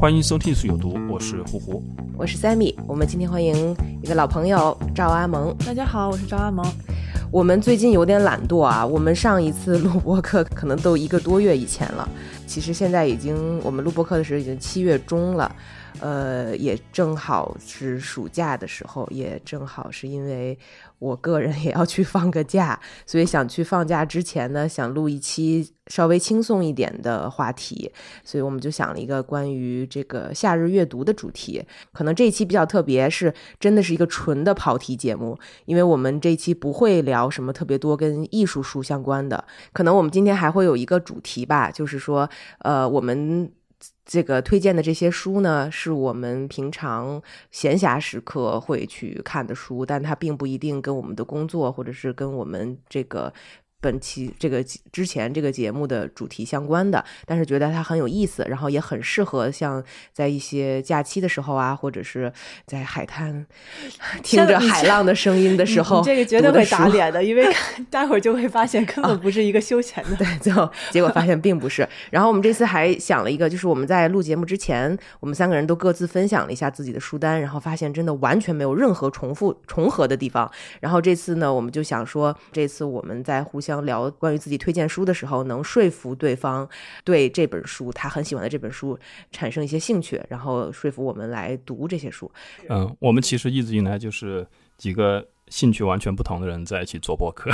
欢迎收听《艺术有毒》，我是胡胡。我是 Sammy，我们今天欢迎一个老朋友赵阿蒙。大家好，我是赵阿蒙。我们最近有点懒惰啊，我们上一次录播课可能都一个多月以前了。其实现在已经，我们录播课的时候已经七月中了。呃，也正好是暑假的时候，也正好是因为我个人也要去放个假，所以想去放假之前呢，想录一期稍微轻松一点的话题，所以我们就想了一个关于这个夏日阅读的主题。可能这一期比较特别，是真的是一个纯的跑题节目，因为我们这一期不会聊什么特别多跟艺术书相关的，可能我们今天还会有一个主题吧，就是说，呃，我们。这个推荐的这些书呢，是我们平常闲暇时刻会去看的书，但它并不一定跟我们的工作或者是跟我们这个。本期这个之前这个节目的主题相关的，但是觉得它很有意思，然后也很适合像在一些假期的时候啊，或者是在海滩 听着海浪的声音的时候，这个绝对会打脸的，因为待会儿就会发现根本不是一个休闲的。对，最后结果发现并不是。然后我们这次还想了一个，就是我们在录节目之前，我们三个人都各自分享了一下自己的书单，然后发现真的完全没有任何重复重合的地方。然后这次呢，我们就想说，这次我们在互相。想聊关于自己推荐书的时候，能说服对方对这本书他很喜欢的这本书产生一些兴趣，然后说服我们来读这些书。嗯，我们其实一直以来就是几个兴趣完全不同的人在一起做博客，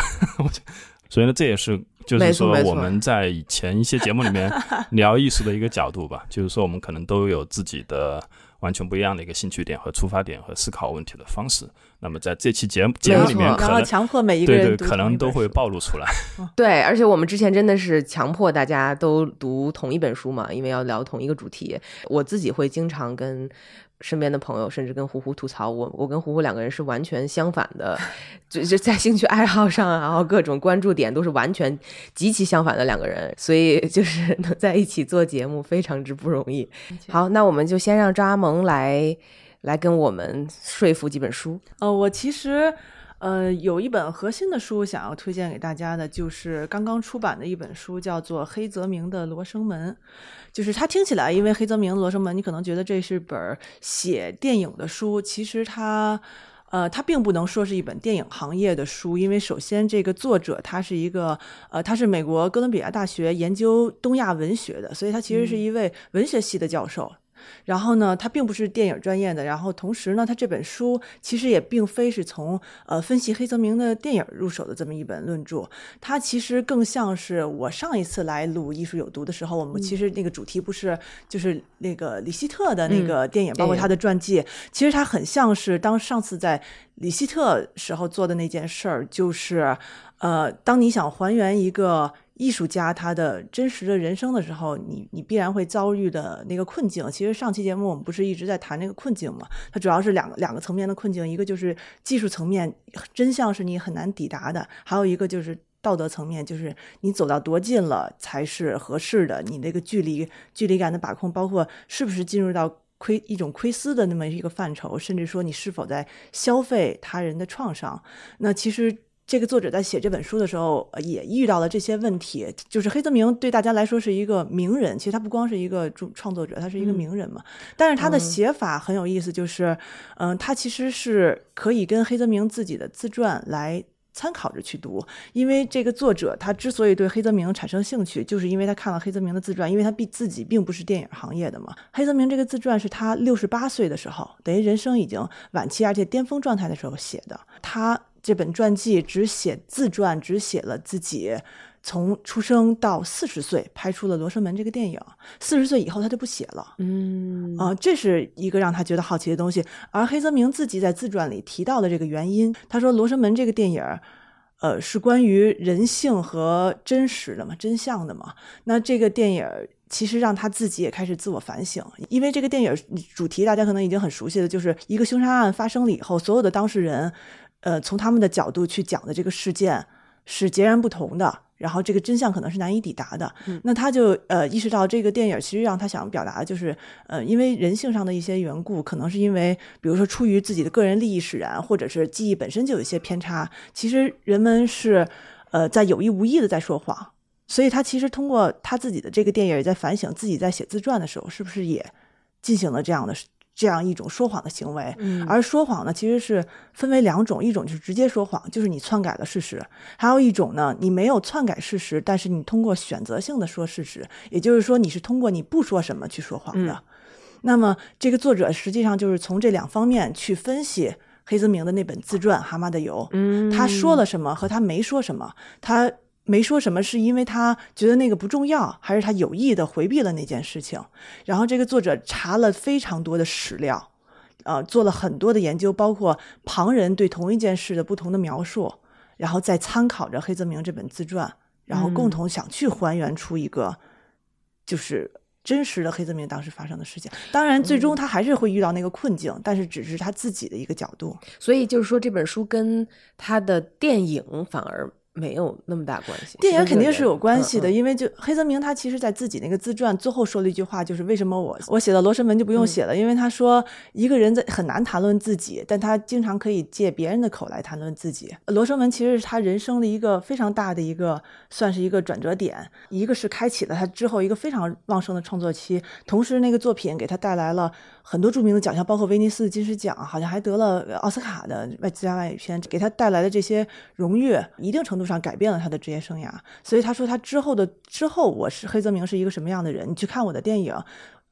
所以呢，这也是就是说我们在以前一些节目里面聊艺术的一个角度吧，就是说我们可能都有自己的。完全不一样的一个兴趣点和出发点和思考问题的方式。那么在这期节目节目里面，可能强迫每一个人对对，可能都会暴露出来。对，而且我们之前真的是强迫大家都读同一本书嘛，因为要聊同一个主题。我自己会经常跟。身边的朋友甚至跟胡胡吐槽我，我跟胡胡两个人是完全相反的，就就在兴趣爱好上，然后各种关注点都是完全极其相反的两个人，所以 就是能在一起做节目非常之不容易。好，那我们就先让张阿蒙来来跟我们说服几本书。呃，我其实。呃，有一本核心的书想要推荐给大家的，就是刚刚出版的一本书，叫做黑泽明的《罗生门》。就是它听起来，因为黑泽明《罗生门》，你可能觉得这是本写电影的书。其实它，呃，它并不能说是一本电影行业的书，因为首先这个作者他是一个，呃，他是美国哥伦比亚大学研究东亚文学的，所以他其实是一位文学系的教授。然后呢，他并不是电影专业的。然后同时呢，他这本书其实也并非是从呃分析黑泽明的电影入手的这么一本论著。它其实更像是我上一次来录《艺术有毒》的时候，我们其实那个主题不是就是那个李希特的那个电影，包括他的传记。其实他很像是当上次在李希特时候做的那件事儿，就是呃，当你想还原一个。艺术家他的真实的人生的时候，你你必然会遭遇的那个困境。其实上期节目我们不是一直在谈那个困境嘛？它主要是两个两个层面的困境，一个就是技术层面，真相是你很难抵达的；还有一个就是道德层面，就是你走到多近了才是合适的。你那个距离距离感的把控，包括是不是进入到窥一种窥私的那么一个范畴，甚至说你是否在消费他人的创伤。那其实。这个作者在写这本书的时候，也遇到了这些问题。就是黑泽明对大家来说是一个名人，其实他不光是一个创创作者，他是一个名人嘛。但是他的写法很有意思，就是，嗯，他其实是可以跟黑泽明自己的自传来参考着去读。因为这个作者他之所以对黑泽明产生兴趣，就是因为他看了黑泽明的自传，因为他毕自己并不是电影行业的嘛。黑泽明这个自传是他六十八岁的时候，等于人生已经晚期而且巅峰状态的时候写的。他。这本传记只写自传，只写了自己从出生到四十岁拍出了《罗生门》这个电影。四十岁以后他就不写了。嗯啊，这是一个让他觉得好奇的东西。而黑泽明自己在自传里提到的这个原因，他说《罗生门》这个电影，呃，是关于人性和真实的嘛，真相的嘛。那这个电影其实让他自己也开始自我反省，因为这个电影主题大家可能已经很熟悉的就是一个凶杀案发生了以后，所有的当事人，呃，从他们的角度去讲的这个事件是截然不同的。然后这个真相可能是难以抵达的，那他就呃意识到这个电影其实让他想表达的就是，呃，因为人性上的一些缘故，可能是因为比如说出于自己的个人利益使然，或者是记忆本身就有一些偏差，其实人们是呃在有意无意的在说谎，所以他其实通过他自己的这个电影也在反省自己在写自传的时候是不是也进行了这样的。这样一种说谎的行为，而说谎呢，其实是分为两种，一种就是直接说谎，就是你篡改了事实；还有一种呢，你没有篡改事实，但是你通过选择性的说事实，也就是说你是通过你不说什么去说谎的。那么这个作者实际上就是从这两方面去分析黑泽明的那本自传《蛤蟆的油》，他说了什么和他没说什么，他。没说什么，是因为他觉得那个不重要，还是他有意的回避了那件事情？然后这个作者查了非常多的史料，呃，做了很多的研究，包括旁人对同一件事的不同的描述，然后再参考着黑泽明这本自传，然后共同想去还原出一个就是真实的黑泽明当时发生的事情。当然，最终他还是会遇到那个困境，但是只是他自己的一个角度。所以就是说，这本书跟他的电影反而。没有那么大关系，电影肯定是有关系的，因为就黑泽明他其实在自己那个自传最后说了一句话，就是为什么我我写的罗生门就不用写了，因为他说一个人在很难谈论自己，但他经常可以借别人的口来谈论自己。罗生门其实是他人生的一个非常大的一个，算是一个转折点，一个是开启了他之后一个非常旺盛的创作期，同时那个作品给他带来了。很多著名的奖项，包括威尼斯金狮奖，好像还得了奥斯卡的外最佳外语片，给他带来的这些荣誉，一定程度上改变了他的职业生涯。所以他说，他之后的之后，我是黑泽明是一个什么样的人？你去看我的电影。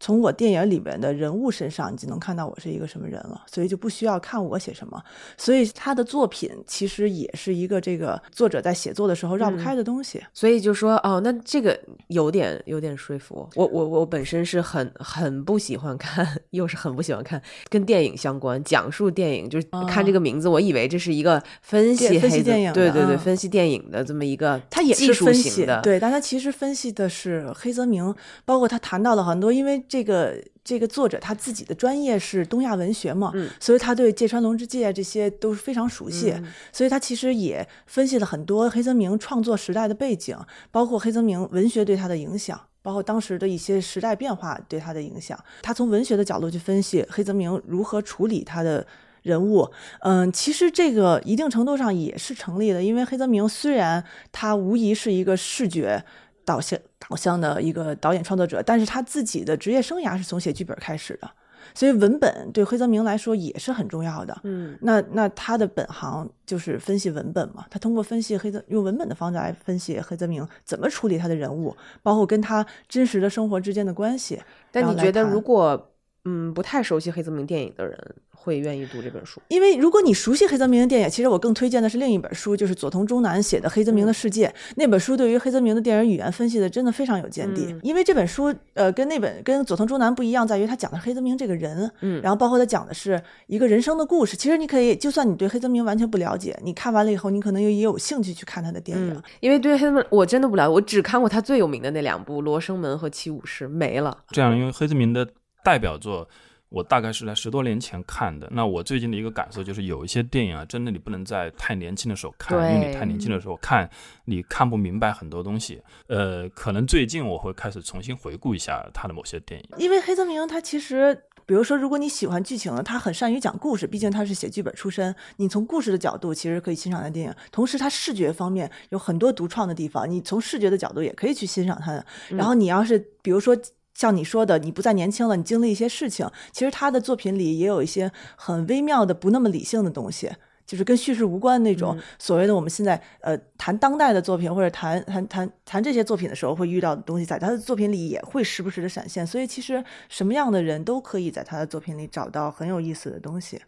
从我电影里面的人物身上，你就能看到我是一个什么人了，所以就不需要看我写什么。所以他的作品其实也是一个这个作者在写作的时候绕不开的东西。所以就说哦，那这个有点有点说服我。我我本身是很很不喜欢看，又是很不喜欢看跟电影相关、讲述电影，就是看这个名字，我以为这是一个分析分析电影，对对对，分析电影的这么一个，他也是分析的，对，但他其实分析的是黑泽明，包括他谈到了很多，因为。这个这个作者他自己的专业是东亚文学嘛，所以他对芥川龙之介这些都是非常熟悉，所以他其实也分析了很多黑泽明创作时代的背景，包括黑泽明文学对他的影响，包括当时的一些时代变化对他的影响。他从文学的角度去分析黑泽明如何处理他的人物，嗯，其实这个一定程度上也是成立的，因为黑泽明虽然他无疑是一个视觉。导向导向的一个导演创作者，但是他自己的职业生涯是从写剧本开始的，所以文本对黑泽明来说也是很重要的。嗯，那那他的本行就是分析文本嘛，他通过分析黑泽用文本的方式来分析黑泽明怎么处理他的人物，包括跟他真实的生活之间的关系。但你觉得，如果嗯不太熟悉黑泽明电影的人？会愿意读这本书，因为如果你熟悉黑泽明的电影，其实我更推荐的是另一本书，就是佐藤中南写的《黑泽明的世界》。那本书对于黑泽明的电影语言分析的真的非常有见地。因为这本书，呃，跟那本跟佐藤中南不一样，在于他讲的是黑泽明这个人，嗯，然后包括他讲的是一个人生的故事。其实你可以，就算你对黑泽明完全不了解，你看完了以后，你可能也也有兴趣去看他的电影。因为对黑泽明我真的不了解，我只看过他最有名的那两部《罗生门》和《七武士》，没了。这样，因为黑泽明的代表作。我大概是在十多年前看的。那我最近的一个感受就是，有一些电影啊，真的你不能在太年轻的时候看，因为你太年轻的时候看，你看不明白很多东西。呃，可能最近我会开始重新回顾一下他的某些电影。因为黑泽明他其实，比如说，如果你喜欢剧情的，他很善于讲故事，毕竟他是写剧本出身。你从故事的角度其实可以欣赏他的电影，同时他视觉方面有很多独创的地方，你从视觉的角度也可以去欣赏他的。然后你要是比如说。像你说的，你不再年轻了，你经历一些事情。其实他的作品里也有一些很微妙的、不那么理性的东西，就是跟叙事无关那种所谓的我们现在呃谈当代的作品或者谈谈谈谈这些作品的时候会遇到的东西，在他的作品里也会时不时的闪现。所以其实什么样的人都可以在他的作品里找到很有意思的东西。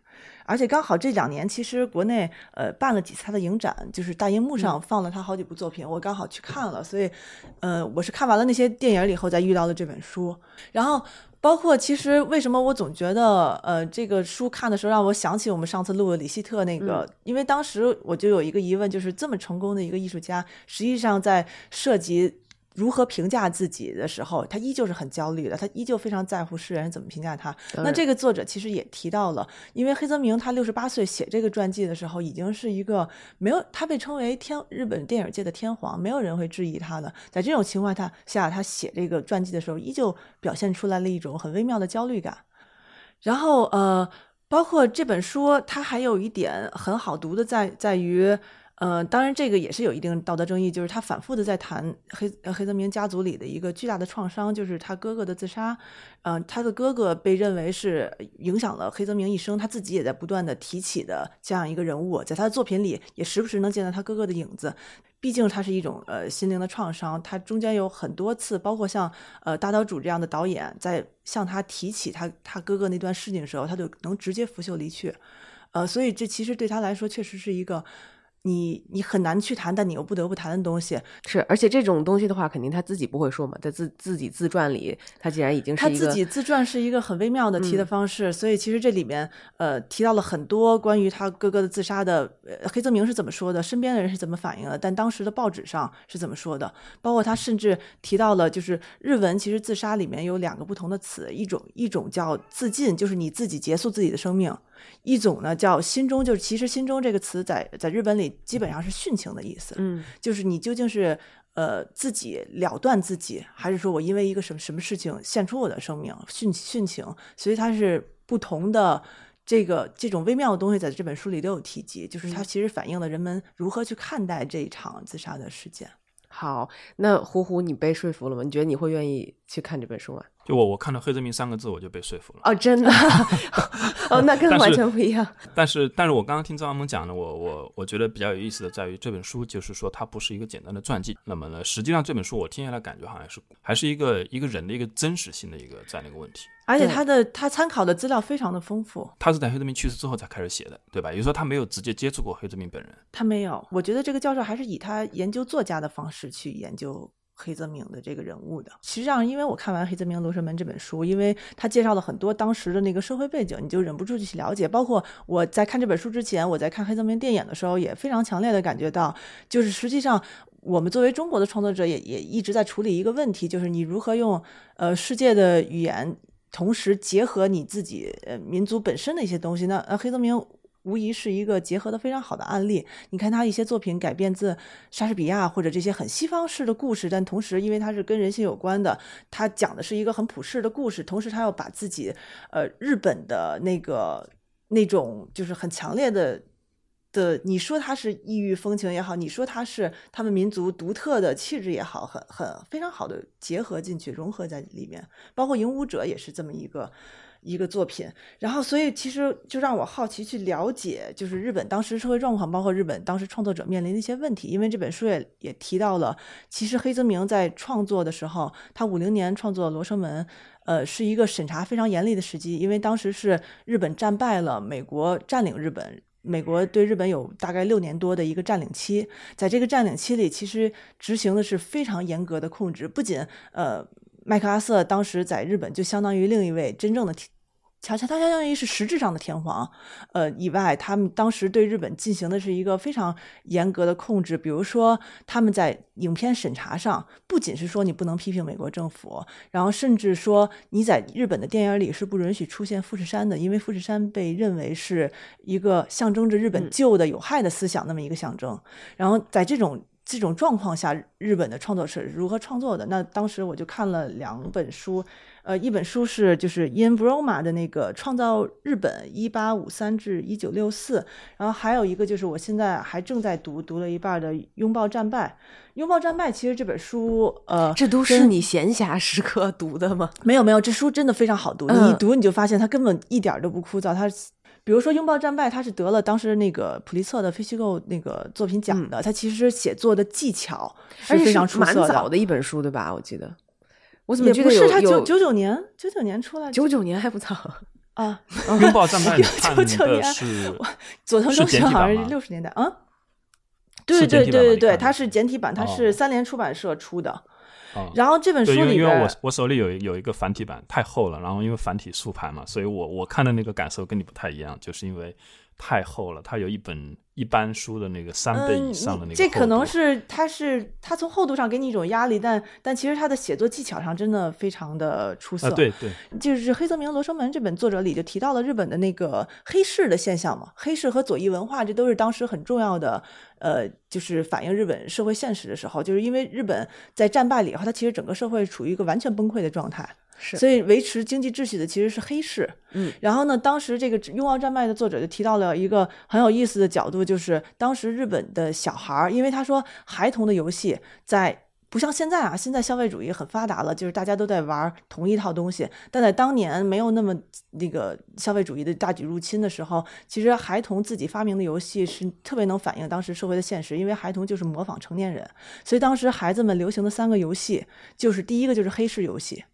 而且刚好这两年其实国内呃办了几次他的影展，就是大荧幕上放了他好几部作品，我刚好去看了，所以呃我是看完了那些电影以后再遇到了这本书，然后。包括其实为什么我总觉得，呃，这个书看的时候让我想起我们上次录的李希特那个，因为当时我就有一个疑问，就是这么成功的一个艺术家，实际上在涉及。如何评价自己的时候，他依旧是很焦虑的，他依旧非常在乎世人怎么评价他。那这个作者其实也提到了，因为黑泽明他六十八岁写这个传记的时候，已经是一个没有他被称为天日本电影界的天皇，没有人会质疑他的。在这种情况下，他写这个传记的时候，依旧表现出来了一种很微妙的焦虑感。然后呃，包括这本书，它还有一点很好读的在在于。呃，当然，这个也是有一定道德争议，就是他反复的在谈黑黑泽明家族里的一个巨大的创伤，就是他哥哥的自杀。嗯，他的哥哥被认为是影响了黑泽明一生，他自己也在不断的提起的这样一个人物，在他的作品里也时不时能见到他哥哥的影子。毕竟他是一种呃心灵的创伤，他中间有很多次，包括像呃大岛主这样的导演在向他提起他他哥哥那段事情的时候，他就能直接拂袖离去。呃，所以这其实对他来说确实是一个。你你很难去谈，但你又不得不谈的东西是，而且这种东西的话，肯定他自己不会说嘛，在自自己自传里，他既然已经是他自己自传是一个很微妙的提的方式，所以其实这里面呃提到了很多关于他哥哥的自杀的，呃黑泽明是怎么说的，身边的人是怎么反应的，但当时的报纸上是怎么说的，包括他甚至提到了，就是日文其实自杀里面有两个不同的词，一种一种叫自尽，就是你自己结束自己的生命。一种呢叫心中，就是其实心中这个词在在日本里基本上是殉情的意思，嗯，就是你究竟是呃自己了断自己，还是说我因为一个什么什么事情献出我的生命殉殉情？所以它是不同的这个这种微妙的东西，在这本书里都有提及，就是它其实反映了人们如何去看待这一场自杀的事件。好，那胡胡，你被说服了吗？你觉得你会愿意去看这本书吗？就我，我看到黑泽明三个字，我就被说服了。哦，真的？哦，那跟完全不一样。但是，但是我刚刚听张阿蒙讲的，我我我觉得比较有意思的在于这本书，就是说它不是一个简单的传记。那么呢，实际上这本书我听下来感觉好像是还是一个一个人的一个真实性的一个这样的一个问题。而且他的他参考的资料非常的丰富。他是在黑泽明去世之后才开始写的，对吧？也就是说他没有直接接触过黑泽明本人。他没有。我觉得这个教授还是以他研究作家的方式去研究。黑泽明的这个人物的，实际上，因为我看完《黑泽明罗生门》这本书，因为他介绍了很多当时的那个社会背景，你就忍不住去了解。包括我在看这本书之前，我在看黑泽明电影的时候，也非常强烈的感觉到，就是实际上我们作为中国的创作者，也也一直在处理一个问题，就是你如何用呃世界的语言，同时结合你自己呃民族本身的一些东西。那呃黑泽明。无疑是一个结合的非常好的案例。你看他一些作品改编自莎士比亚或者这些很西方式的故事，但同时因为他是跟人性有关的，他讲的是一个很普世的故事。同时他要把自己呃日本的那个那种就是很强烈的的，你说他是异域风情也好，你说他是他们民族独特的气质也好，很很非常好的结合进去，融合在里面。包括《影武者》也是这么一个。一个作品，然后所以其实就让我好奇去了解，就是日本当时社会状况，包括日本当时创作者面临的一些问题。因为这本书也也提到了，其实黑泽明在创作的时候，他五零年创作《罗生门》，呃，是一个审查非常严厉的时机，因为当时是日本战败了，美国占领日本，美国对日本有大概六年多的一个占领期，在这个占领期里，其实执行的是非常严格的控制，不仅呃，麦克阿瑟当时在日本就相当于另一位真正的。恰恰他相当于是实质上的天皇，呃，以外，他们当时对日本进行的是一个非常严格的控制。比如说，他们在影片审查上，不仅是说你不能批评美国政府，然后甚至说你在日本的电影里是不允许出现富士山的，因为富士山被认为是一个象征着日本旧的有害的思想那么一个象征。然后在这种这种状况下，日本的创作是如何创作的？那当时我就看了两本书。呃，一本书是就是 Ian Broma 的那个《创造日本：一八五三至一九六四》，然后还有一个就是我现在还正在读，读了一半的《拥抱战败》。《拥抱战败》其实这本书，呃，这都是你闲暇时刻读的吗？没有没有，这书真的非常好读。你一读你就发现它根本一点都不枯燥。它，比如说《拥抱战败》，它是得了当时那个普利策的非虚构那个作品奖的。它其实写作的技巧是非常出色的。蛮早的一本书，对吧？我记得。我怎么觉得有他九九九年九九年出来？九九年还不早。啊，拥抱战 败看的是佐藤忠雄，好像是六十年代啊。对对对对对，它是简体版，它是三联出版社出的。然后这本书里边，因为我我手里有有一个繁体版，太厚了。然后因为繁体竖排嘛，所以我我看的那个感受跟你不太一样，就是因为太厚了，它有一本。一般书的那个三倍以上的那个，这可能是它是它从厚度上给你一种压力，但但其实它的写作技巧上真的非常的出色。对对，就是黑泽明《罗生门》这本作者里就提到了日本的那个黑市的现象嘛，黑市和左翼文化这都是当时很重要的，呃，就是反映日本社会现实的时候，就是因为日本在战败了以后，它其实整个社会处于一个完全崩溃的状态。是，所以维持经济秩序的其实是黑市。嗯，然后呢，当时这个《拥抱战败》的作者就提到了一个很有意思的角度，就是当时日本的小孩儿，因为他说孩童的游戏在不像现在啊，现在消费主义很发达了，就是大家都在玩同一套东西。但在当年没有那么那个消费主义的大举入侵的时候，其实孩童自己发明的游戏是特别能反映当时社会的现实，因为孩童就是模仿成年人，所以当时孩子们流行的三个游戏，就是第一个就是黑市游戏。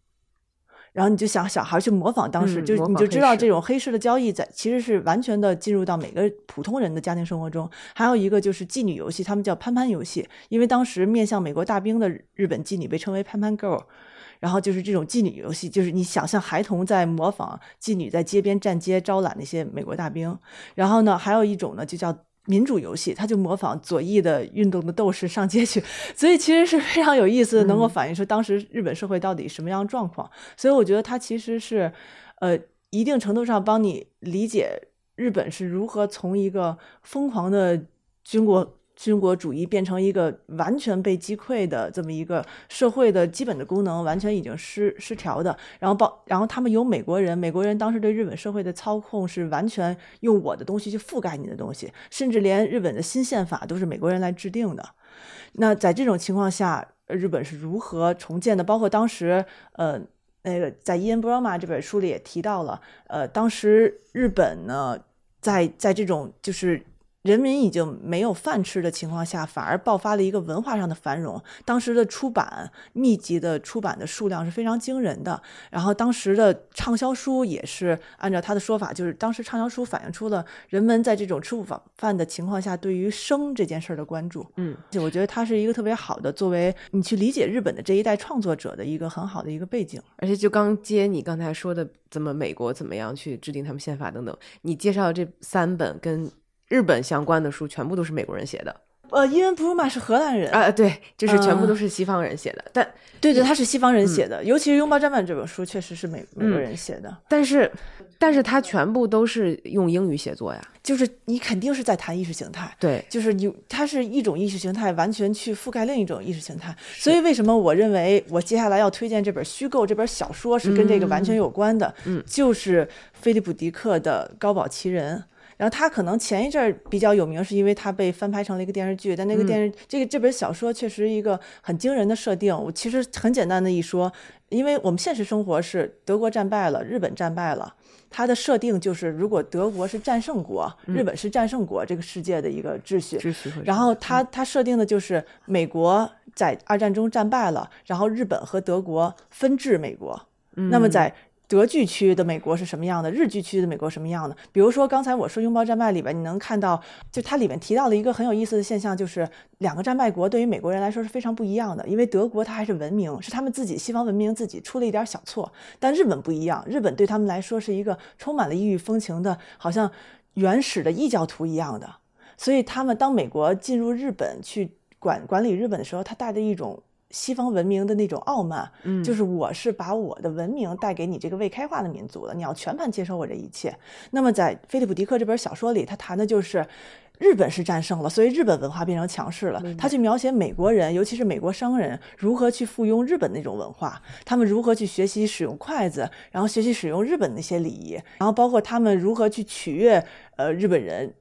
然后你就想小孩去模仿当时，就你就知道这种黑市的交易在其实是完全的进入到每个普通人的家庭生活中。还有一个就是妓女游戏，他们叫潘潘游戏，因为当时面向美国大兵的日本妓女被称为潘潘 girl，然后就是这种妓女游戏，就是你想象孩童在模仿妓女在街边站街招揽那些美国大兵。然后呢，还有一种呢就叫。民主游戏，他就模仿左翼的运动的斗士上街去，所以其实是非常有意思的，能够反映出当时日本社会到底什么样状况。所以我觉得他其实是，呃，一定程度上帮你理解日本是如何从一个疯狂的军国。军国主义变成一个完全被击溃的这么一个社会的基本的功能完全已经失失调的，然后包然后他们有美国人，美国人当时对日本社会的操控是完全用我的东西去覆盖你的东西，甚至连日本的新宪法都是美国人来制定的。那在这种情况下，日本是如何重建的？包括当时呃那个在《伊恩·布罗玛》这本书里也提到了，呃，当时日本呢在在这种就是。人民已经没有饭吃的情况下，反而爆发了一个文化上的繁荣。当时的出版密集的出版的数量是非常惊人的。然后当时的畅销书也是按照他的说法，就是当时畅销书反映出了人们在这种吃不饱饭的情况下对于生这件事儿的关注。嗯，就我觉得他是一个特别好的作为你去理解日本的这一代创作者的一个很好的一个背景。而且就刚接你刚才说的，怎么美国怎么样去制定他们宪法等等，你介绍这三本跟。日本相关的书全部都是美国人写的，呃，伊恩布鲁玛是荷兰人啊，对，就是全部都是西方人写的。但对对，他是西方人写的，尤其是《拥抱战犯》这本书，确实是美美国人写的。但是，但是他全部都是用英语写作呀，就是你肯定是在谈意识形态，对，就是你，它是一种意识形态，完全去覆盖另一种意识形态。所以，为什么我认为我接下来要推荐这本虚构这本小说是跟这个完全有关的？嗯，就是菲利普·迪克的《高堡奇人》。然后他可能前一阵儿比较有名，是因为他被翻拍成了一个电视剧。但那个电视这个这本小说确实一个很惊人的设定。我其实很简单的一说，因为我们现实生活是德国战败了，日本战败了，它的设定就是如果德国是战胜国，日本是战胜国，这个世界的一个秩序。秩序。然后他他设定的就是美国在二战中战败了，然后日本和德国分治美国。嗯那么在德剧区的美国是什么样的？日剧区的美国什么样的？比如说刚才我说《拥抱战败》里边，你能看到，就它里面提到了一个很有意思的现象，就是两个战败国对于美国人来说是非常不一样的。因为德国它还是文明，是他们自己西方文明自己出了一点小错，但日本不一样，日本对他们来说是一个充满了异域风情的，好像原始的异教徒一样的。所以他们当美国进入日本去管管理日本的时候，他带着一种。西方文明的那种傲慢，嗯，就是我是把我的文明带给你这个未开化的民族了，你要全盘接受我这一切。那么在菲利普·迪克这本小说里，他谈的就是日本是战胜了，所以日本文化变成强势了。他去描写美国人，尤其是美国商人如何去附庸日本那种文化，他们如何去学习使用筷子，然后学习使用日本那些礼仪，然后包括他们如何去取悦呃日本人。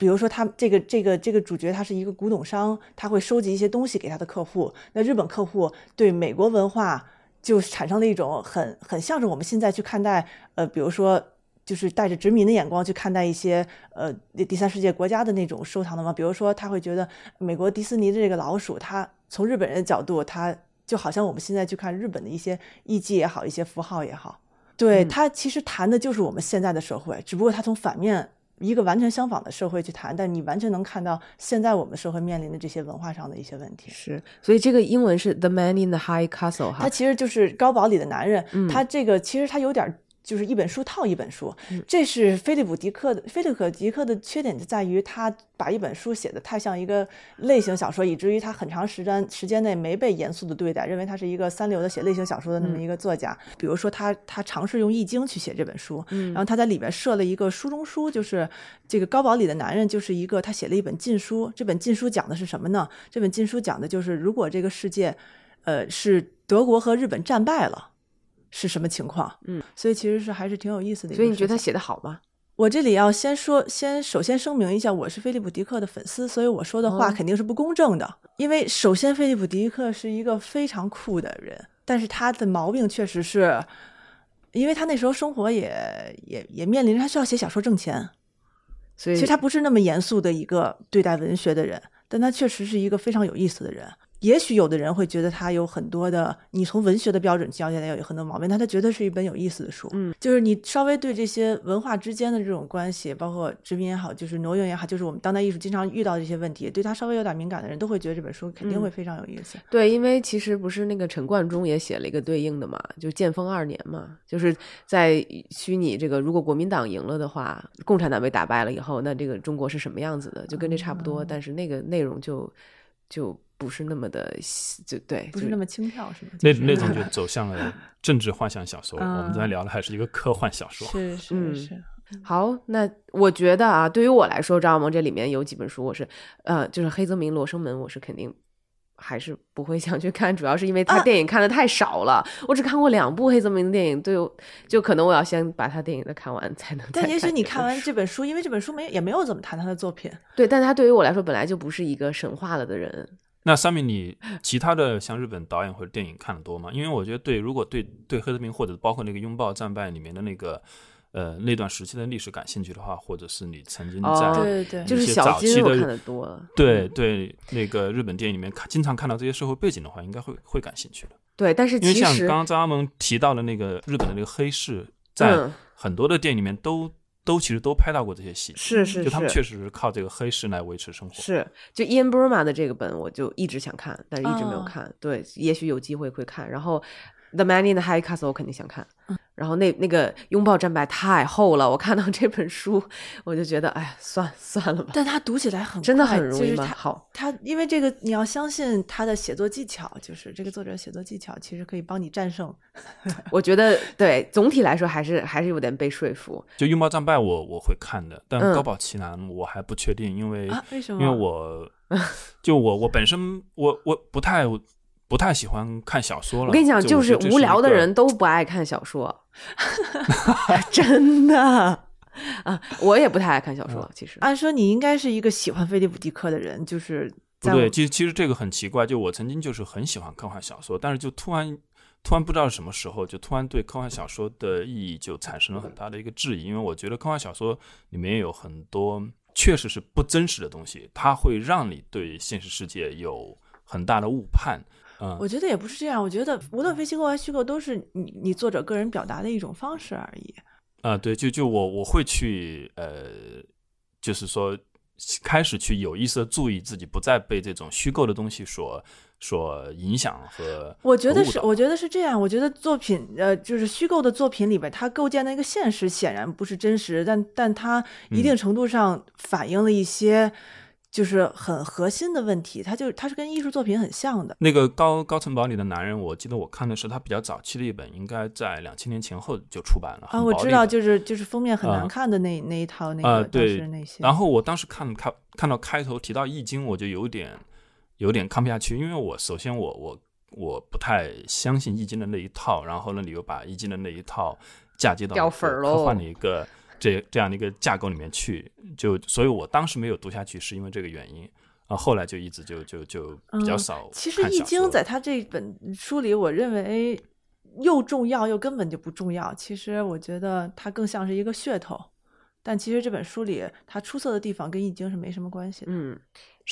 比如说，他这个这个这个主角，他是一个古董商，他会收集一些东西给他的客户。那日本客户对美国文化就产生了一种很很像是我们现在去看待，呃，比如说就是带着殖民的眼光去看待一些呃第三世界国家的那种收藏的嘛。比如说，他会觉得美国迪士尼的这个老鼠，他从日本人的角度，他就好像我们现在去看日本的一些艺伎也好，一些符号也好。对他其实谈的就是我们现在的社会，只不过他从反面一个完全相反的社会去谈，但你完全能看到现在我们社会面临的这些文化上的一些问题。是，所以这个英文是 The Man in the High Castle 哈，他其实就是高堡里的男人，他这个其实他有点。就是一本书套一本书，这是菲利普迪克的。菲利普迪克的缺点就在于他把一本书写的太像一个类型小说，以至于他很长时间时间内没被严肃的对待，认为他是一个三流的写类型小说的那么一个作家。比如说，他他尝试用易经去写这本书，然后他在里面设了一个书中书，就是这个高堡里的男人就是一个他写了一本禁书。这本禁书讲的是什么呢？这本禁书讲的就是如果这个世界，呃，是德国和日本战败了。是什么情况？嗯，所以其实是还是挺有意思的。所以你觉得他写的好吗？我这里要先说，先首先声明一下，我是菲利普迪克的粉丝，所以我说的话肯定是不公正的。因为首先，菲利普迪克是一个非常酷的人，但是他的毛病确实是，因为他那时候生活也也也面临着他需要写小说挣钱，所以其实他不是那么严肃的一个对待文学的人，但他确实是一个非常有意思的人。也许有的人会觉得他有很多的，你从文学的标准教下来有很多毛病，但他觉得是一本有意思的书。嗯，就是你稍微对这些文化之间的这种关系，包括殖民也好，就是挪用也好，就是我们当代艺术经常遇到这些问题，对他稍微有点敏感的人都会觉得这本书肯定会非常有意思。对，因为其实不是那个陈冠中也写了一个对应的嘛，就建丰二年嘛，就是在虚拟这个如果国民党赢了的话，共产党被打败了以后，那这个中国是什么样子的，就跟这差不多，但是那个内容就就。不是那么的，就对，不是那么轻佻，是吗？那那种 就走向了政治幻想小说。我们在聊的还是一个科幻小说。是是是。好，那我觉得啊，对于我来说，张爱萌这里面有几本书，我是呃，就是黑泽明《罗生门》，我是肯定。还是不会想去看，主要是因为他电影看的太少了。我只看过两部黑泽明的电影，对，就可能我要先把他电影的看完才能。但也许你看完这本书，因为这本书没也没有怎么谈他的作品。对，但他对于我来说本来就不是一个神话了的人。那上面你其他的像日本导演或者电影看的多吗？因为我觉得对，如果对对黑泽明或者包括那个拥抱战败里面的那个。呃，那段时期的历史感兴趣的话，或者是你曾经在对对就是早期的看的多了，对对，那个日本电影里面看经常看到这些社会背景的话，应该会会感兴趣的。对，但是因为像刚刚张阿蒙提到的那个日本的那个黑市，在很多的电影里面都都其实都拍到过这些戏，是是，就他们确实是靠这个黑市来维持生活。是，就伊恩·波尔玛的这个本，我就一直想看，但是一直没有看。对，也许有机会会看。然后。The Man in the High Castle，我肯定想看。然后那那个拥抱战败太厚了，我看到这本书，我就觉得，哎呀，算算了吧。但他读起来很真的很容易吗？好，他因为这个你要相信他的写作技巧，就是这个作者写作技巧其实可以帮你战胜。我觉得对，总体来说还是还是有点被说服。就拥抱战败，我我会看的，但高保奇男我还不确定，因为为什么？因为我就我我本身我我不太。不太喜欢看小说了。我跟你讲，就是无聊的人都不爱看小说，真的 啊！我也不太爱看小说。其实，按说你应该是一个喜欢菲利普迪克的人，就是不对。其实，其实这个很奇怪。就我曾经就是很喜欢科幻小说，但是就突然突然不知道什么时候，就突然对科幻小说的意义就产生了很大的一个质疑。因为我觉得科幻小说里面有很多确实是不真实的东西，它会让你对现实世界有很大的误判。我觉得也不是这样。我觉得无论非虚构还是虚构，都是你你作者个人表达的一种方式而已。啊，对，就就我我会去呃，就是说开始去有意识的注意自己，不再被这种虚构的东西所所影响和。我觉得是，我觉得是这样。我觉得作品呃，就是虚构的作品里边，它构建的一个现实显然不是真实，但但它一定程度上反映了一些。就是很核心的问题，它就它是跟艺术作品很像的。那个高高层堡里的男人，我记得我看的是他比较早期的一本，应该在两千年前后就出版了。啊，我知道，就是就是封面很难看的那那一套那个对那些。然后我当时看看看到开头提到易经，我就有点有点看不下去，因为我首先我我我不太相信易经的那一套，然后呢，你又把易经的那一套嫁接到科幻的一个。这这样的一个架构里面去，就所以我当时没有读下去，是因为这个原因啊。后来就一直就就就比较少。其实《易经》在他这本书里，我认为又重要又根本就不重要。其实我觉得它更像是一个噱头，但其实这本书里它出色的地方跟《易经》是没什么关系的。嗯。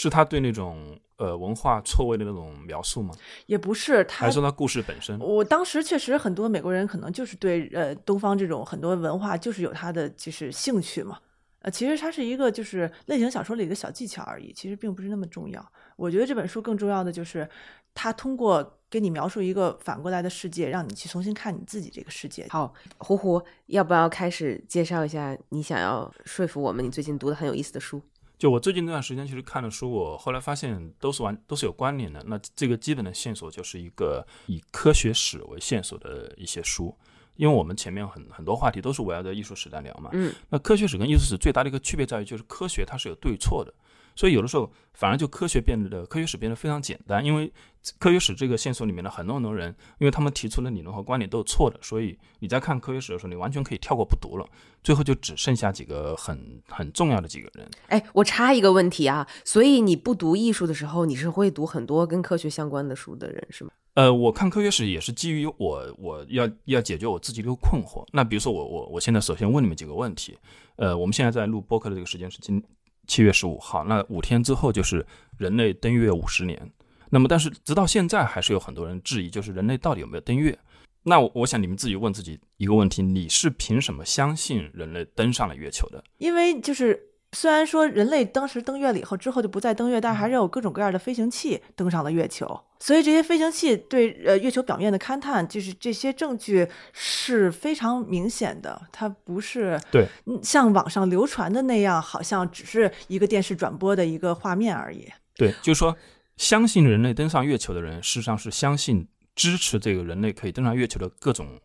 是他对那种呃文化错位的那种描述吗？也不是，他还是说他故事本身？我当时确实很多美国人可能就是对呃东方这种很多文化就是有他的就是兴趣嘛。呃，其实它是一个就是类型小说里的小技巧而已，其实并不是那么重要。我觉得这本书更重要的就是，它通过给你描述一个反过来的世界，让你去重新看你自己这个世界。好，胡胡，要不要开始介绍一下你想要说服我们你最近读的很有意思的书？就我最近这段时间其实看的书，我后来发现都是完都是有关联的。那这个基本的线索就是一个以科学史为线索的一些书。因为我们前面很很多话题都是围绕着艺术史在聊嘛，嗯，那科学史跟艺术史最大的一个区别在于，就是科学它是有对错的，所以有的时候反而就科学变得科学史变得非常简单，因为科学史这个线索里面的很多很多人，因为他们提出的理论和观点都是错的，所以你在看科学史的时候，你完全可以跳过不读了，最后就只剩下几个很很重要的几个人。哎，我插一个问题啊，所以你不读艺术的时候，你是会读很多跟科学相关的书的人是吗？呃，我看科学史也是基于我我要要解决我自己的一个困惑。那比如说我我我现在首先问你们几个问题。呃，我们现在在录播客的这个时间是今七月十五号，那五天之后就是人类登月五十年。那么但是直到现在还是有很多人质疑，就是人类到底有没有登月？那我想你们自己问自己一个问题：你是凭什么相信人类登上了月球的？因为就是。虽然说人类当时登月了以后，之后就不再登月，但是还是有各种各样的飞行器登上了月球。所以这些飞行器对呃月球表面的勘探，就是这些证据是非常明显的。它不是对像网上流传的那样，好像只是一个电视转播的一个画面而已。对，就是说，相信人类登上月球的人，事实上是相信支持这个人类可以登上月球的各种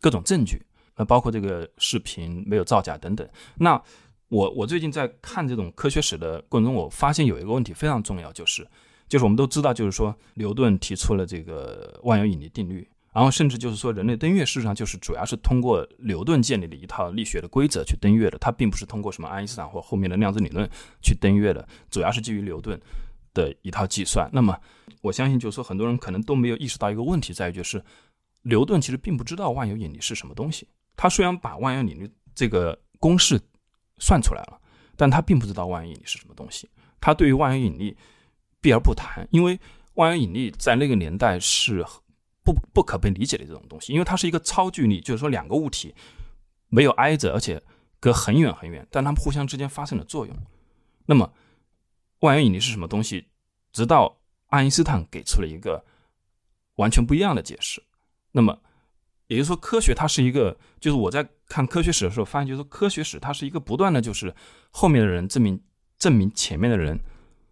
各种证据，那包括这个视频没有造假等等。那我我最近在看这种科学史的过程中，我发现有一个问题非常重要，就是就是我们都知道，就是说牛顿提出了这个万有引力定律，然后甚至就是说人类登月事实上就是主要是通过牛顿建立的一套力学的规则去登月的，它并不是通过什么爱因斯坦或后面的量子理论去登月的，主要是基于牛顿的一套计算。那么我相信，就是说很多人可能都没有意识到一个问题，在于就是牛顿其实并不知道万有引力是什么东西，他虽然把万有引力这个公式。算出来了，但他并不知道万有引力是什么东西。他对于万有引力避而不谈，因为万有引力在那个年代是不不可被理解的这种东西，因为它是一个超距力，就是说两个物体没有挨着，而且隔很远很远，但它们互相之间发生了作用。那么万有引力是什么东西？直到爱因斯坦给出了一个完全不一样的解释。那么也就是说，科学它是一个，就是我在看科学史的时候发现，就是科学史它是一个不断的就是后面的人证明证明前面的人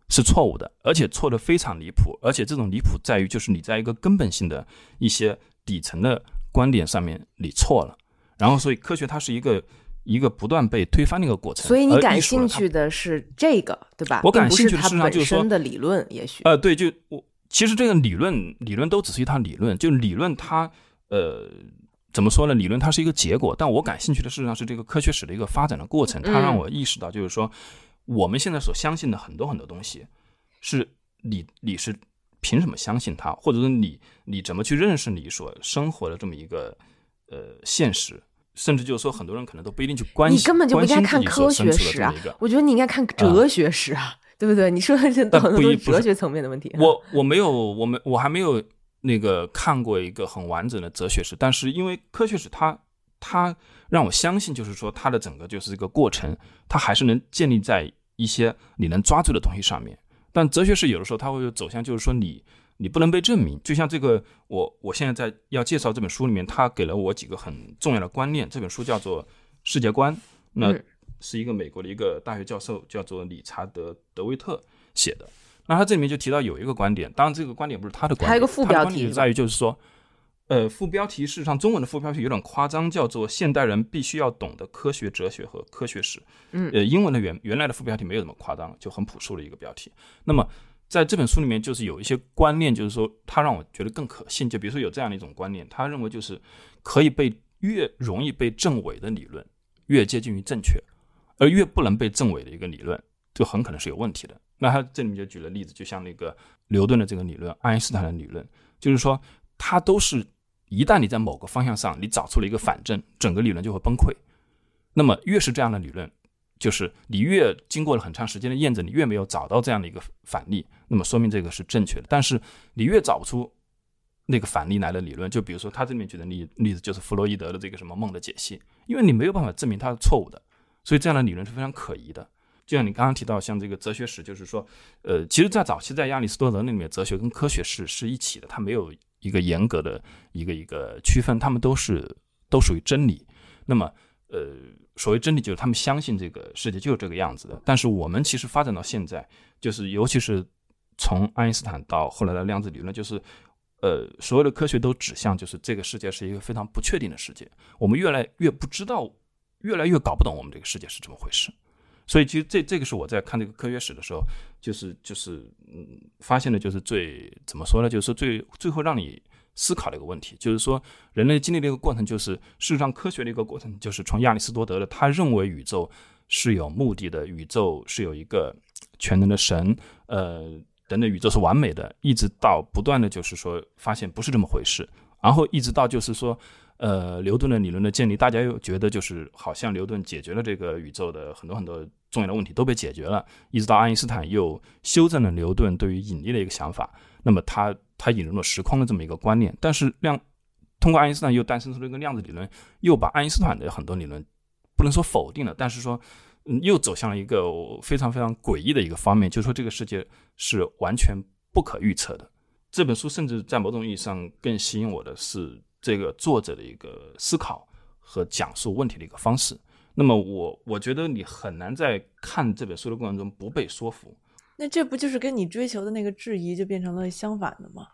是错误的，而且错的非常离谱，而且这种离谱在于就是你在一个根本性的一些底层的观点上面你错了，然后所以科学它是一个一个不断被推翻的一个过程。所以你感兴趣的是这个对吧？我感兴趣的是就是说的理论，也许呃对，就我其实这个理论理论都只是一套理论，就理论它。呃，怎么说呢？理论它是一个结果，但我感兴趣的事实上是这个科学史的一个发展的过程。它让我意识到，就是说，我们现在所相信的很多很多东西，是你你是凭什么相信它，或者说你你怎么去认识你所生活的这么一个呃现实？甚至就是说，很多人可能都不一定去关心。你根本就不应该看科学史啊！我觉得你应该看哲学史啊，对不对？你说的这很多都是哲学层面的问题。我我没有，我们我还没有。那个看过一个很完整的哲学史，但是因为科学史，它它让我相信，就是说它的整个就是一个过程，它还是能建立在一些你能抓住的东西上面。但哲学史有的时候它会走向，就是说你你不能被证明。就像这个，我我现在在要介绍这本书里面，他给了我几个很重要的观念。这本书叫做《世界观》，那是一个美国的一个大学教授，叫做理查德·德维特写的。那他这里面就提到有一个观点，当然这个观点不是他的观点，还有个副标题在于就是说，呃，副标题事实上中文的副标题有点夸张，叫做“现代人必须要懂得科学哲学和科学史”。嗯，呃，英文的原原来的副标题没有那么夸张，就很朴素的一个标题。那么在这本书里面，就是有一些观念，就是说他让我觉得更可信。就比如说有这样的一种观念，他认为就是可以被越容易被证伪的理论，越接近于正确，而越不能被证伪的一个理论，就很可能是有问题的。那他这里面就举了例子，就像那个牛顿的这个理论、爱因斯坦的理论，就是说，它都是一旦你在某个方向上你找出了一个反证，整个理论就会崩溃。那么越是这样的理论，就是你越经过了很长时间的验证，你越没有找到这样的一个反例，那么说明这个是正确的。但是你越找不出那个反例来的理论，就比如说他这里面举的例例子就是弗洛伊德的这个什么梦的解析，因为你没有办法证明它是错误的，所以这样的理论是非常可疑的。就像你刚刚提到，像这个哲学史，就是说，呃，其实，在早期在亚里士多德那里面，哲学跟科学是是一起的，它没有一个严格的一个一个区分，他们都是都属于真理。那么，呃，所谓真理，就是他们相信这个世界就是这个样子的。但是我们其实发展到现在，就是尤其是从爱因斯坦到后来的量子理论，就是呃，所有的科学都指向，就是这个世界是一个非常不确定的世界。我们越来越不知道，越来越搞不懂我们这个世界是怎么回事。所以，其实这这个是我在看这个科学史的时候，就是就是嗯，发现的就是最怎么说呢？就是最最后让你思考的一个问题，就是说人类经历的一个过程，就是事实上科学的一个过程，就是从亚里士多德的他认为宇宙是有目的的，宇宙是有一个全能的神，呃，等等，宇宙是完美的，一直到不断的就是说发现不是这么回事，然后一直到就是说。呃，牛顿的理论的建立，大家又觉得就是好像牛顿解决了这个宇宙的很多很多重要的问题都被解决了，一直到爱因斯坦又修正了牛顿对于引力的一个想法，那么他他引入了时空的这么一个观念，但是量通过爱因斯坦又诞生出了一个量子理论，又把爱因斯坦的很多理论不能说否定了，但是说嗯又走向了一个非常非常诡异的一个方面，就是说这个世界是完全不可预测的。这本书甚至在某种意义上更吸引我的是。这个作者的一个思考和讲述问题的一个方式，那么我我觉得你很难在看这本书的过程中不被说服。那这不就是跟你追求的那个质疑就变成了相反的吗？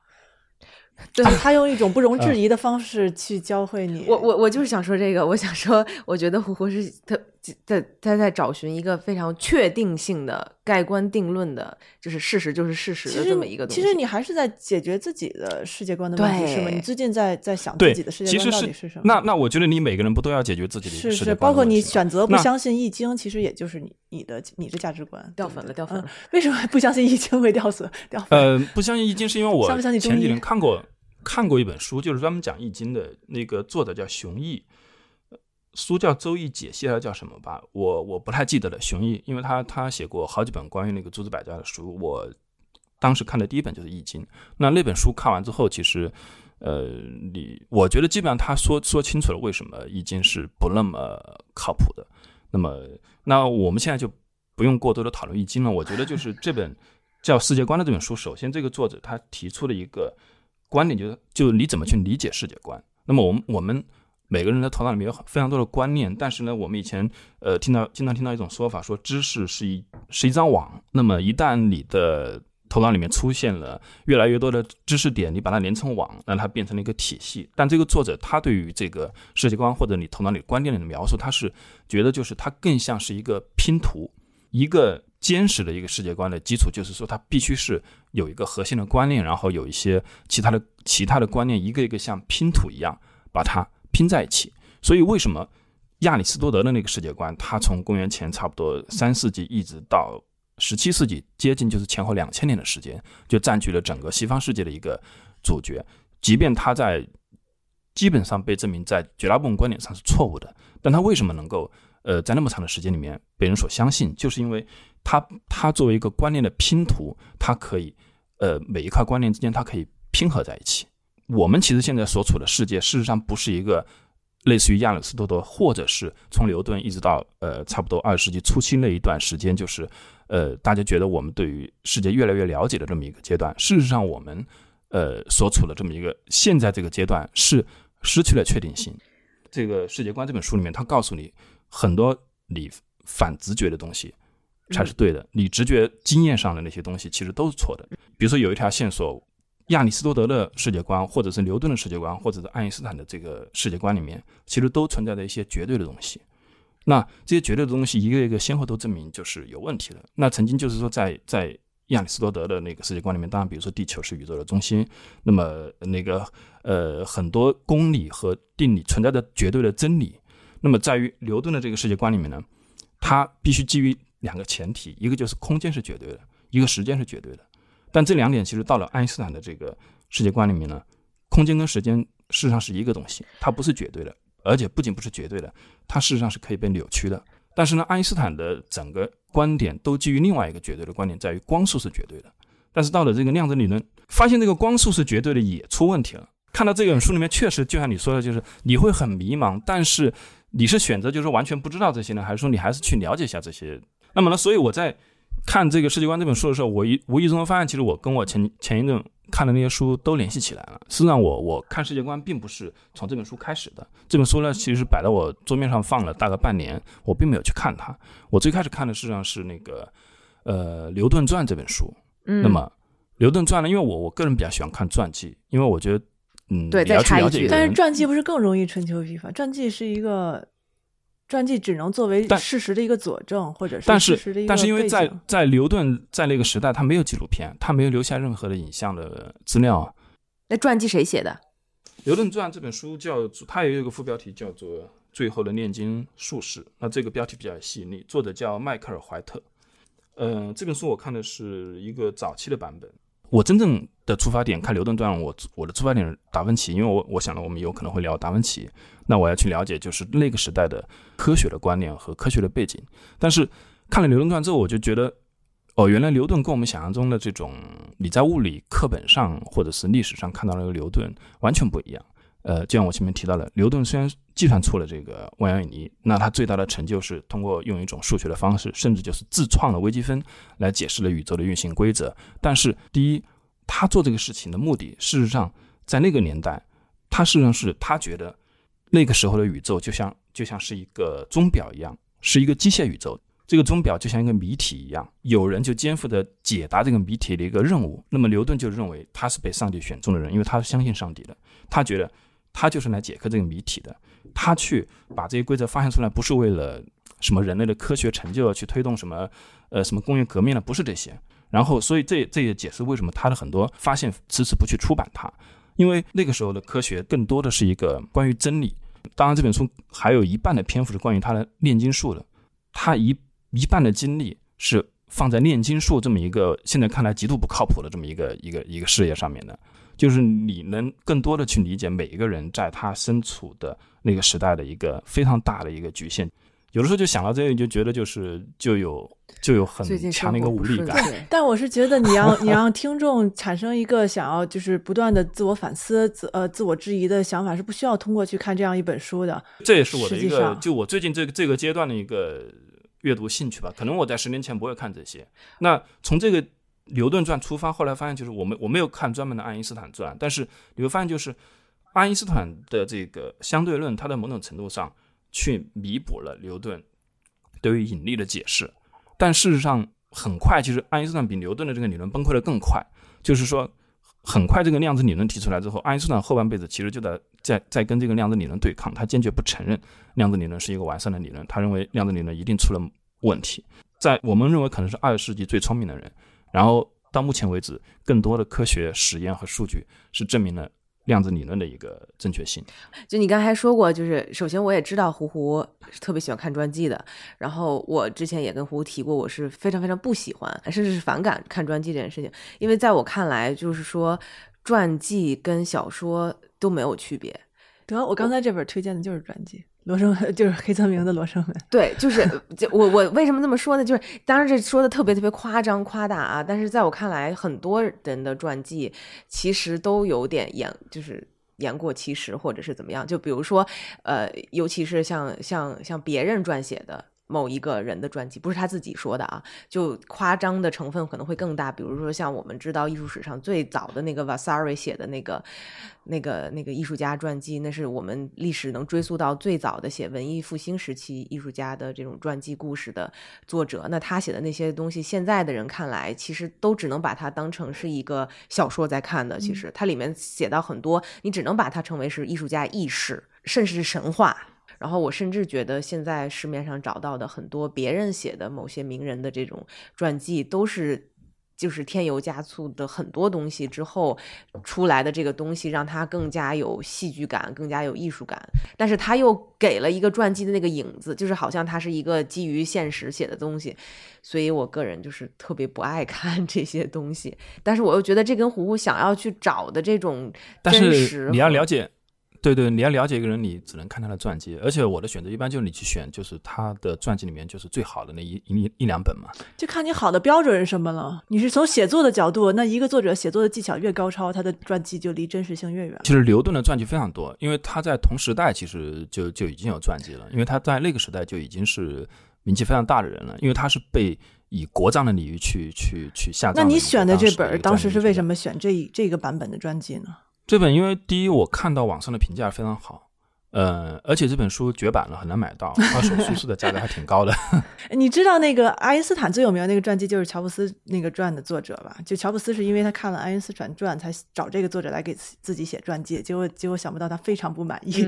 对他用一种不容置疑的方式去教会你。我我我就是想说这个，我想说，我觉得胡胡是他在在在找寻一个非常确定性的、盖棺定论的，就是事实就是事实的这么一个东西。其实你还是在解决自己的世界观的问题，是吗？你最近在在想自己的世界观到底是什么？那那我觉得你每个人不都要解决自己的世界观？是是，包括你选择不相信易经，其实也就是你你的你的价值观掉粉了，掉粉了。为什么不相信易经会掉粉？掉粉？呃，不相信易经是因为我前几年看过。看过一本书，就是专门讲易经的，那个作者叫熊毅，书叫《周易解析》还是叫什么吧？我我不太记得了。熊毅，因为他他写过好几本关于那个诸子百家的书，我当时看的第一本就是《易经》。那那本书看完之后，其实，呃，你我觉得基本上他说说清楚了为什么《易经》是不那么靠谱的。那么，那我们现在就不用过多的讨论《易经》了。我觉得就是这本叫《世界观》的这本书，首先这个作者他提出了一个。观点就是，就你怎么去理解世界观。那么我们我们每个人的头脑里面有非常多的观念，但是呢，我们以前呃听到经常听到一种说法，说知识是一是一张网。那么一旦你的头脑里面出现了越来越多的知识点，你把它连成网，让它变成了一个体系。但这个作者他对于这个世界观或者你头脑里观念的描述，他是觉得就是它更像是一个拼图，一个。坚实的一个世界观的基础，就是说它必须是有一个核心的观念，然后有一些其他的其他的观念，一个一个像拼图一样把它拼在一起。所以，为什么亚里士多德的那个世界观，他从公元前差不多三世纪一直到十七世纪，接近就是前后两千年的时间，就占据了整个西方世界的一个主角。即便他在基本上被证明在绝大部分观点上是错误的，但他为什么能够呃在那么长的时间里面被人所相信，就是因为。他他作为一个观念的拼图，它可以，呃，每一块观念之间它可以拼合在一起。我们其实现在所处的世界，事实上不是一个类似于亚里士多德，或者是从牛顿一直到呃差不多二十世纪初期那一段时间，就是呃大家觉得我们对于世界越来越了解的这么一个阶段。事实上，我们呃所处的这么一个现在这个阶段是失去了确定性。这个世界观这本书里面，它告诉你很多你反直觉的东西。才是对的。你直觉、经验上的那些东西，其实都是错的。比如说，有一条线索，亚里士多德的世界观，或者是牛顿的世界观，或者是爱因斯坦的这个世界观里面，其实都存在着一些绝对的东西。那这些绝对的东西，一个一个先后都证明就是有问题的。那曾经就是说，在在亚里士多德的那个世界观里面，当然，比如说地球是宇宙的中心，那么那个呃很多公理和定理存在着绝对的真理。那么在于牛顿的这个世界观里面呢，它必须基于。两个前提，一个就是空间是绝对的，一个时间是绝对的。但这两点其实到了爱因斯坦的这个世界观里面呢，空间跟时间事实上是一个东西，它不是绝对的，而且不仅不是绝对的，它事实上是可以被扭曲的。但是呢，爱因斯坦的整个观点都基于另外一个绝对的观点，在于光速是绝对的。但是到了这个量子理论，发现这个光速是绝对的也出问题了。看到这本书里面，确实就像你说的，就是你会很迷茫，但是你是选择就是完全不知道这些呢，还是说你还是去了解一下这些？那么呢，所以我在看这个世界观这本书的时候，我一无意中发现，其实我跟我前前一阵看的那些书都联系起来了。实际上，我我看世界观并不是从这本书开始的。这本书呢，其实摆在我桌面上放了大概半年，我并没有去看它。我最开始看的实际上是那个呃《牛顿传》这本书。嗯。那么《牛顿传》呢，因为我我个人比较喜欢看传记，因为我觉得。嗯，对，再插一句，但是传记不是更容易春秋笔法？传记是一个，传记只能作为事实的一个佐证，或者是事实的一个但是因为在在牛顿在那个时代，他没有纪录片，他没有留下任何的影像的资料。那传记谁写的？牛顿传这本书叫，它也有一个副标题叫做《最后的炼金术士》。那这个标题比较吸引力，作者叫迈克尔怀特。嗯，这本书我看的是一个早期的版本。我真正的出发点看牛顿传，我我的出发点是达芬奇，因为我我想了我们有可能会聊达芬奇，那我要去了解就是那个时代的科学的观念和科学的背景。但是看了牛顿传之后，我就觉得，哦，原来牛顿跟我们想象中的这种你在物理课本上或者是历史上看到那个牛顿完全不一样。呃，就像我前面提到的，牛顿虽然计算出了这个万有引力，那他最大的成就是通过用一种数学的方式，甚至就是自创了微积分来解释了宇宙的运行规则。但是，第一，他做这个事情的目的，事实上在那个年代，他事实上是他觉得那个时候的宇宙就像就像是一个钟表一样，是一个机械宇宙。这个钟表就像一个谜题一样，有人就肩负着解答这个谜题的一个任务。那么，牛顿就认为他是被上帝选中的人，因为他是相信上帝的，他觉得。他就是来解开这个谜题的，他去把这些规则发现出来，不是为了什么人类的科学成就，去推动什么，呃，什么工业革命的，不是这些。然后，所以这这也解释为什么他的很多发现迟迟不去出版它，因为那个时候的科学更多的是一个关于真理。当然，这本书还有一半的篇幅是关于他的炼金术的，他一一半的精力是放在炼金术这么一个现在看来极度不靠谱的这么一个一个一个事业上面的。就是你能更多的去理解每一个人在他身处的那个时代的一个非常大的一个局限，有的时候就想到这里，就觉得就是就有就有很强的一个无力感。但我是觉得你让你让听众产生一个想要就是不断的自我反思、自呃自我质疑的想法，是不需要通过去看这样一本书的。这也是我的一个，就我最近这个这个阶段的一个阅读兴趣吧。可能我在十年前不会看这些，那从这个。牛顿传出发，后来发现就是我们我没有看专门的爱因斯坦传，但是你会发现就是爱因斯坦的这个相对论，它在某种程度上去弥补了牛顿对于引力的解释。但事实上，很快其实爱因斯坦比牛顿的这个理论崩溃的更快。就是说，很快这个量子理论提出来之后，爱因斯坦后半辈子其实就在在在跟这个量子理论对抗，他坚决不承认量子理论是一个完善的理论，他认为量子理论一定出了问题。在我们认为可能是二十世纪最聪明的人。然后到目前为止，更多的科学实验和数据是证明了量子理论的一个正确性。就你刚才说过，就是首先我也知道胡胡特别喜欢看传记的，然后我之前也跟胡胡提过，我是非常非常不喜欢，甚至是反感看传记这件事情，因为在我看来，就是说传记跟小说都没有区别。得，我刚才这本推荐的就是传记。罗生门 就是黑泽明的罗生门，对，就是就我我为什么这么说呢？就是当然这说的特别特别夸张夸大啊，但是在我看来，很多人的传记其实都有点言，就是言过其实或者是怎么样。就比如说，呃，尤其是像像像别人撰写的。某一个人的传记不是他自己说的啊，就夸张的成分可能会更大。比如说像我们知道艺术史上最早的那个 Vasari 写的那个、那个、那个艺术家传记，那是我们历史能追溯到最早的写文艺复兴时期艺术家的这种传记故事的作者。那他写的那些东西，现在的人看来，其实都只能把它当成是一个小说在看的。其实它里面写到很多，你只能把它称为是艺术家意识，甚至是神话。然后我甚至觉得，现在市面上找到的很多别人写的某些名人的这种传记，都是就是添油加醋的很多东西之后出来的这个东西，让它更加有戏剧感，更加有艺术感。但是他又给了一个传记的那个影子，就是好像它是一个基于现实写的东西。所以我个人就是特别不爱 看这些东西。但是我又觉得这跟胡胡想要去找的这种，但是你要了解。对对，你要了解一个人，你只能看他的传记。而且我的选择一般就是你去选，就是他的传记里面就是最好的那一一一两本嘛。就看你好的标准是什么了。你是从写作的角度，那一个作者写作的技巧越高超，他的传记就离真实性越远。其实牛顿的传记非常多，因为他在同时代其实就就已经有传记了，因为他在那个时代就已经是名气非常大的人了，因为他是被以国葬的礼仪去去去下葬。那你选的这本当时是为什么？么选这这个版本的传记呢？这本因为第一，我看到网上的评价非常好，呃，而且这本书绝版了，很难买到，二手书 市的价格还挺高的。你知道那个爱因斯坦最有名的那个传记就是乔布斯那个传的作者吧？就乔布斯是因为他看了爱因斯坦传才找这个作者来给自己写传记，结果结果想不到他非常不满意。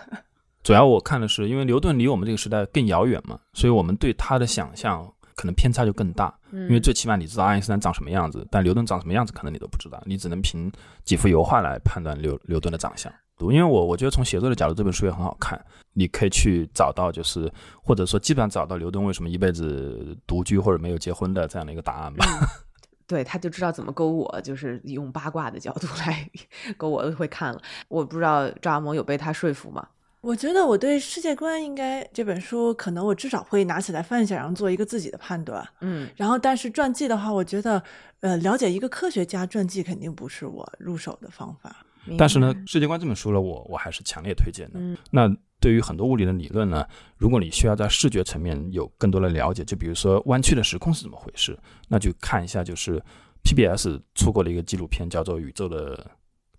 主要我看的是，因为牛顿离我们这个时代更遥远嘛，所以我们对他的想象。可能偏差就更大，因为最起码你知道爱因斯坦长什么样子，但牛顿长什么样子可能你都不知道，你只能凭几幅油画来判断牛牛顿的长相。因为我我觉得从写作的角度，这本书也很好看，你可以去找到就是或者说基本上找到牛顿为什么一辈子独居或者没有结婚的这样的一个答案吧。对，他就知道怎么勾我，就是用八卦的角度来 勾我，会看了。我不知道赵阿蒙有被他说服吗？我觉得我对世界观应该这本书，可能我至少会拿起来翻一下，然后做一个自己的判断。嗯，然后但是传记的话，我觉得，呃，了解一个科学家传记肯定不是我入手的方法。但是呢，世界观这本书呢，我我还是强烈推荐的。嗯，那对于很多物理的理论呢，如果你需要在视觉层面有更多的了解，就比如说弯曲的时空是怎么回事，那就看一下就是 PBS 出过的一个纪录片，叫做《宇宙的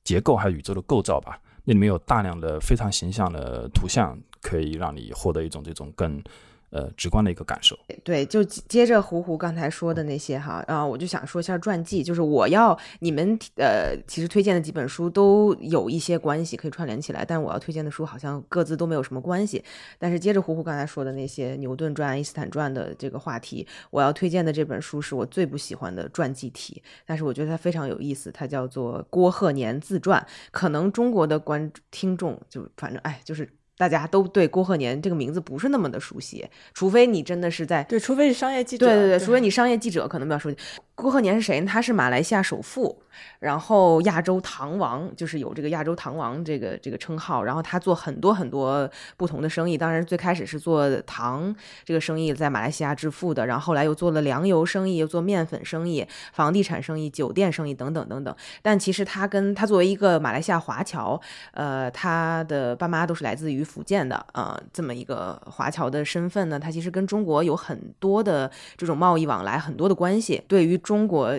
结构》还有《宇宙的构造》吧。那里面有大量的非常形象的图像，可以让你获得一种这种更。呃，直观的一个感受。对，就接着胡胡刚才说的那些哈，啊，我就想说一下传记，就是我要你们呃，其实推荐的几本书都有一些关系可以串联起来，但我要推荐的书好像各自都没有什么关系。但是接着胡胡刚才说的那些牛顿传、爱因斯坦传的这个话题，我要推荐的这本书是我最不喜欢的传记体，但是我觉得它非常有意思，它叫做《郭鹤年自传》。可能中国的观听众就反正哎，就是。大家都对郭鹤年这个名字不是那么的熟悉，除非你真的是在对，除非是商业记者，对对对，除非你商业记者可能比较熟悉。郭鹤年是谁呢？他是马来西亚首富。然后亚洲糖王就是有这个亚洲糖王这个这个称号，然后他做很多很多不同的生意，当然最开始是做糖这个生意，在马来西亚致富的，然后后来又做了粮油生意，又做面粉生意、房地产生意、酒店生意等等等等。但其实他跟他作为一个马来西亚华侨，呃，他的爸妈都是来自于福建的，呃，这么一个华侨的身份呢，他其实跟中国有很多的这种贸易往来，很多的关系，对于中国。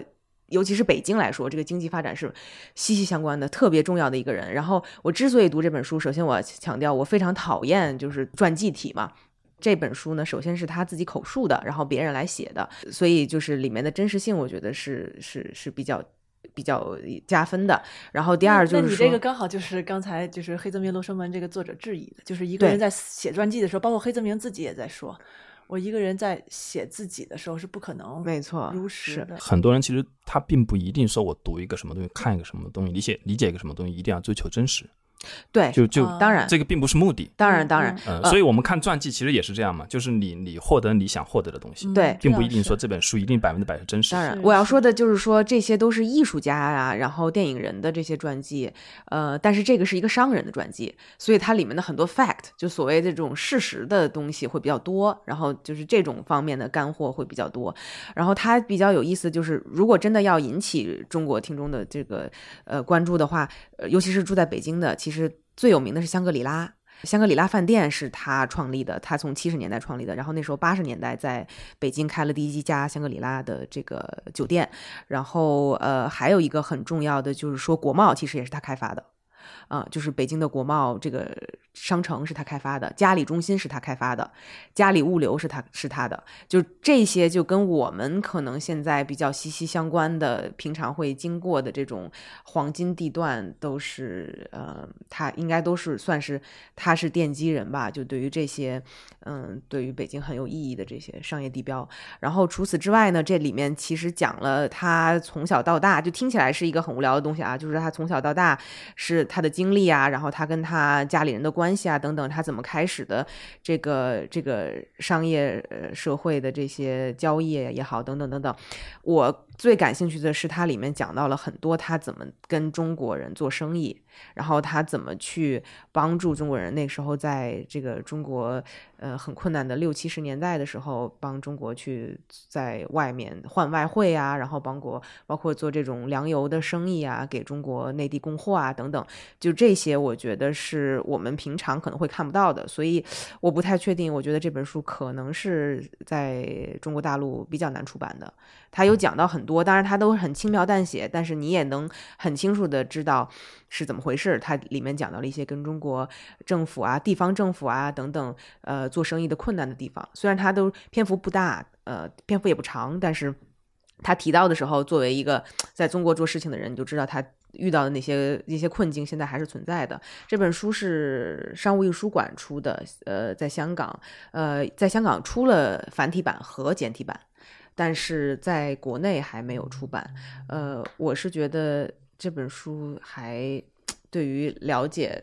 尤其是北京来说，这个经济发展是息息相关的，特别重要的一个人。然后我之所以读这本书，首先我要强调，我非常讨厌就是传记体嘛。这本书呢，首先是他自己口述的，然后别人来写的，所以就是里面的真实性，我觉得是是是比较比较加分的。然后第二就是，你这个刚好就是刚才就是黑泽明罗生门这个作者质疑的，就是一个人在写传记的时候，包括黑泽明自己也在说。我一个人在写自己的时候是不可能，没错，如实的。很多人其实他并不一定说，我读一个什么东西，看一个什么东西，理解理解一个什么东西，一定要追求真实。对，就就当然，这个并不是目的。当然，当然，嗯，所以我们看传记其实也是这样嘛，就是你你获得你想获得的东西，对，并不一定说这本书一定百分之百是真实。当然，我要说的就是说这些都是艺术家啊，然后电影人的这些传记，呃，但是这个是一个商人的传记，所以它里面的很多 fact 就所谓的这种事实的东西会比较多，然后就是这种方面的干货会比较多。然后它比较有意思，就是如果真的要引起中国听众的这个呃关注的话，呃，尤其是住在北京的，其实。是最有名的是香格里拉，香格里拉饭店是他创立的，他从七十年代创立的，然后那时候八十年代在北京开了第一家香格里拉的这个酒店，然后呃还有一个很重要的就是说国贸其实也是他开发的。啊，就是北京的国贸这个商城是他开发的，嘉里中心是他开发的，嘉里物流是他是他的，就这些就跟我们可能现在比较息息相关的，平常会经过的这种黄金地段，都是呃，他应该都是算是他是奠基人吧。就对于这些，嗯，对于北京很有意义的这些商业地标。然后除此之外呢，这里面其实讲了他从小到大，就听起来是一个很无聊的东西啊，就是他从小到大是他的。经历啊，然后他跟他家里人的关系啊，等等，他怎么开始的这个这个商业社会的这些交易也好，等等等等，我最感兴趣的是，它里面讲到了很多他怎么跟中国人做生意，然后他怎么去帮助中国人。那时候在这个中国，呃，很困难的六七十年代的时候，帮中国去在外面换外汇啊，然后帮国包括做这种粮油的生意啊，给中国内地供货啊等等。就这些，我觉得是我们平常可能会看不到的，所以我不太确定。我觉得这本书可能是在中国大陆比较难出版的。他有讲到很多，当然他都很轻描淡写，但是你也能很清楚的知道是怎么回事。它里面讲到了一些跟中国政府啊、地方政府啊等等，呃，做生意的困难的地方。虽然他都篇幅不大，呃，篇幅也不长，但是他提到的时候，作为一个在中国做事情的人，你就知道他遇到的那些一些困境现在还是存在的。这本书是商务印书馆出的，呃，在香港，呃，在香港出了繁体版和简体版。但是在国内还没有出版，呃，我是觉得这本书还对于了解，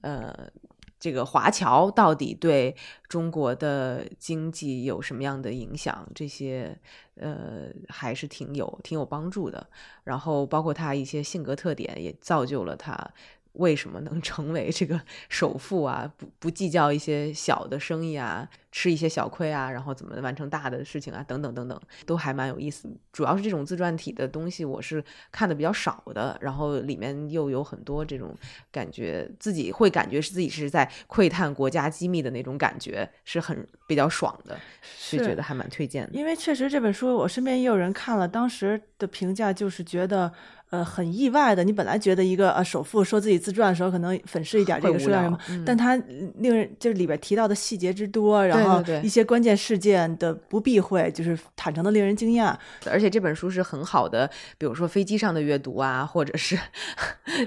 呃，这个华侨到底对中国的经济有什么样的影响，这些呃还是挺有挺有帮助的。然后包括他一些性格特点，也造就了他。为什么能成为这个首富啊？不不计较一些小的生意啊，吃一些小亏啊，然后怎么完成大的事情啊？等等等等，都还蛮有意思。主要是这种自传体的东西，我是看的比较少的。然后里面又有很多这种感觉，自己会感觉是自己是在窥探国家机密的那种感觉，是很比较爽的，是觉得还蛮推荐的。因为确实这本书，我身边也有人看了，当时的评价就是觉得。呃，很意外的。你本来觉得一个呃首富说自己自传的时候，可能粉饰一点这个说点什么，但他令人就是里边提到的细节之多，然后一些关键事件的不避讳，就是坦诚的令人惊讶。而且这本书是很好的，比如说飞机上的阅读啊，或者是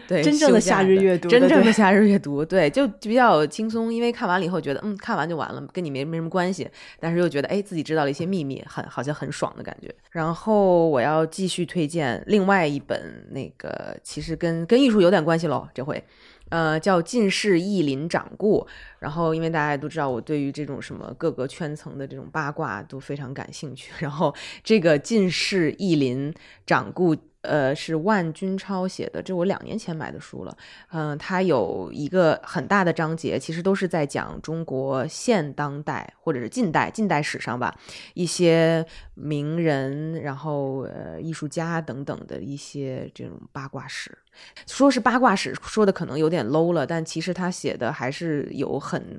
对真正的夏日阅读，真正的夏日阅读，对，就比较轻松。因为看完了以后觉得，嗯，看完就完了，跟你没没什么关系，但是又觉得，哎，自己知道了一些秘密，很好像很爽的感觉。然后我要继续推荐另外一本。那个其实跟跟艺术有点关系喽，这回，呃，叫《近世意林掌故》。然后，因为大家都知道，我对于这种什么各个圈层的这种八卦都非常感兴趣。然后，这个《近世意林掌故》。呃，是万军超写的，这我两年前买的书了。嗯，它有一个很大的章节，其实都是在讲中国现当代或者是近代近代史上吧，一些名人，然后呃艺术家等等的一些这种八卦史。说是八卦史，说的可能有点 low 了，但其实他写的还是有很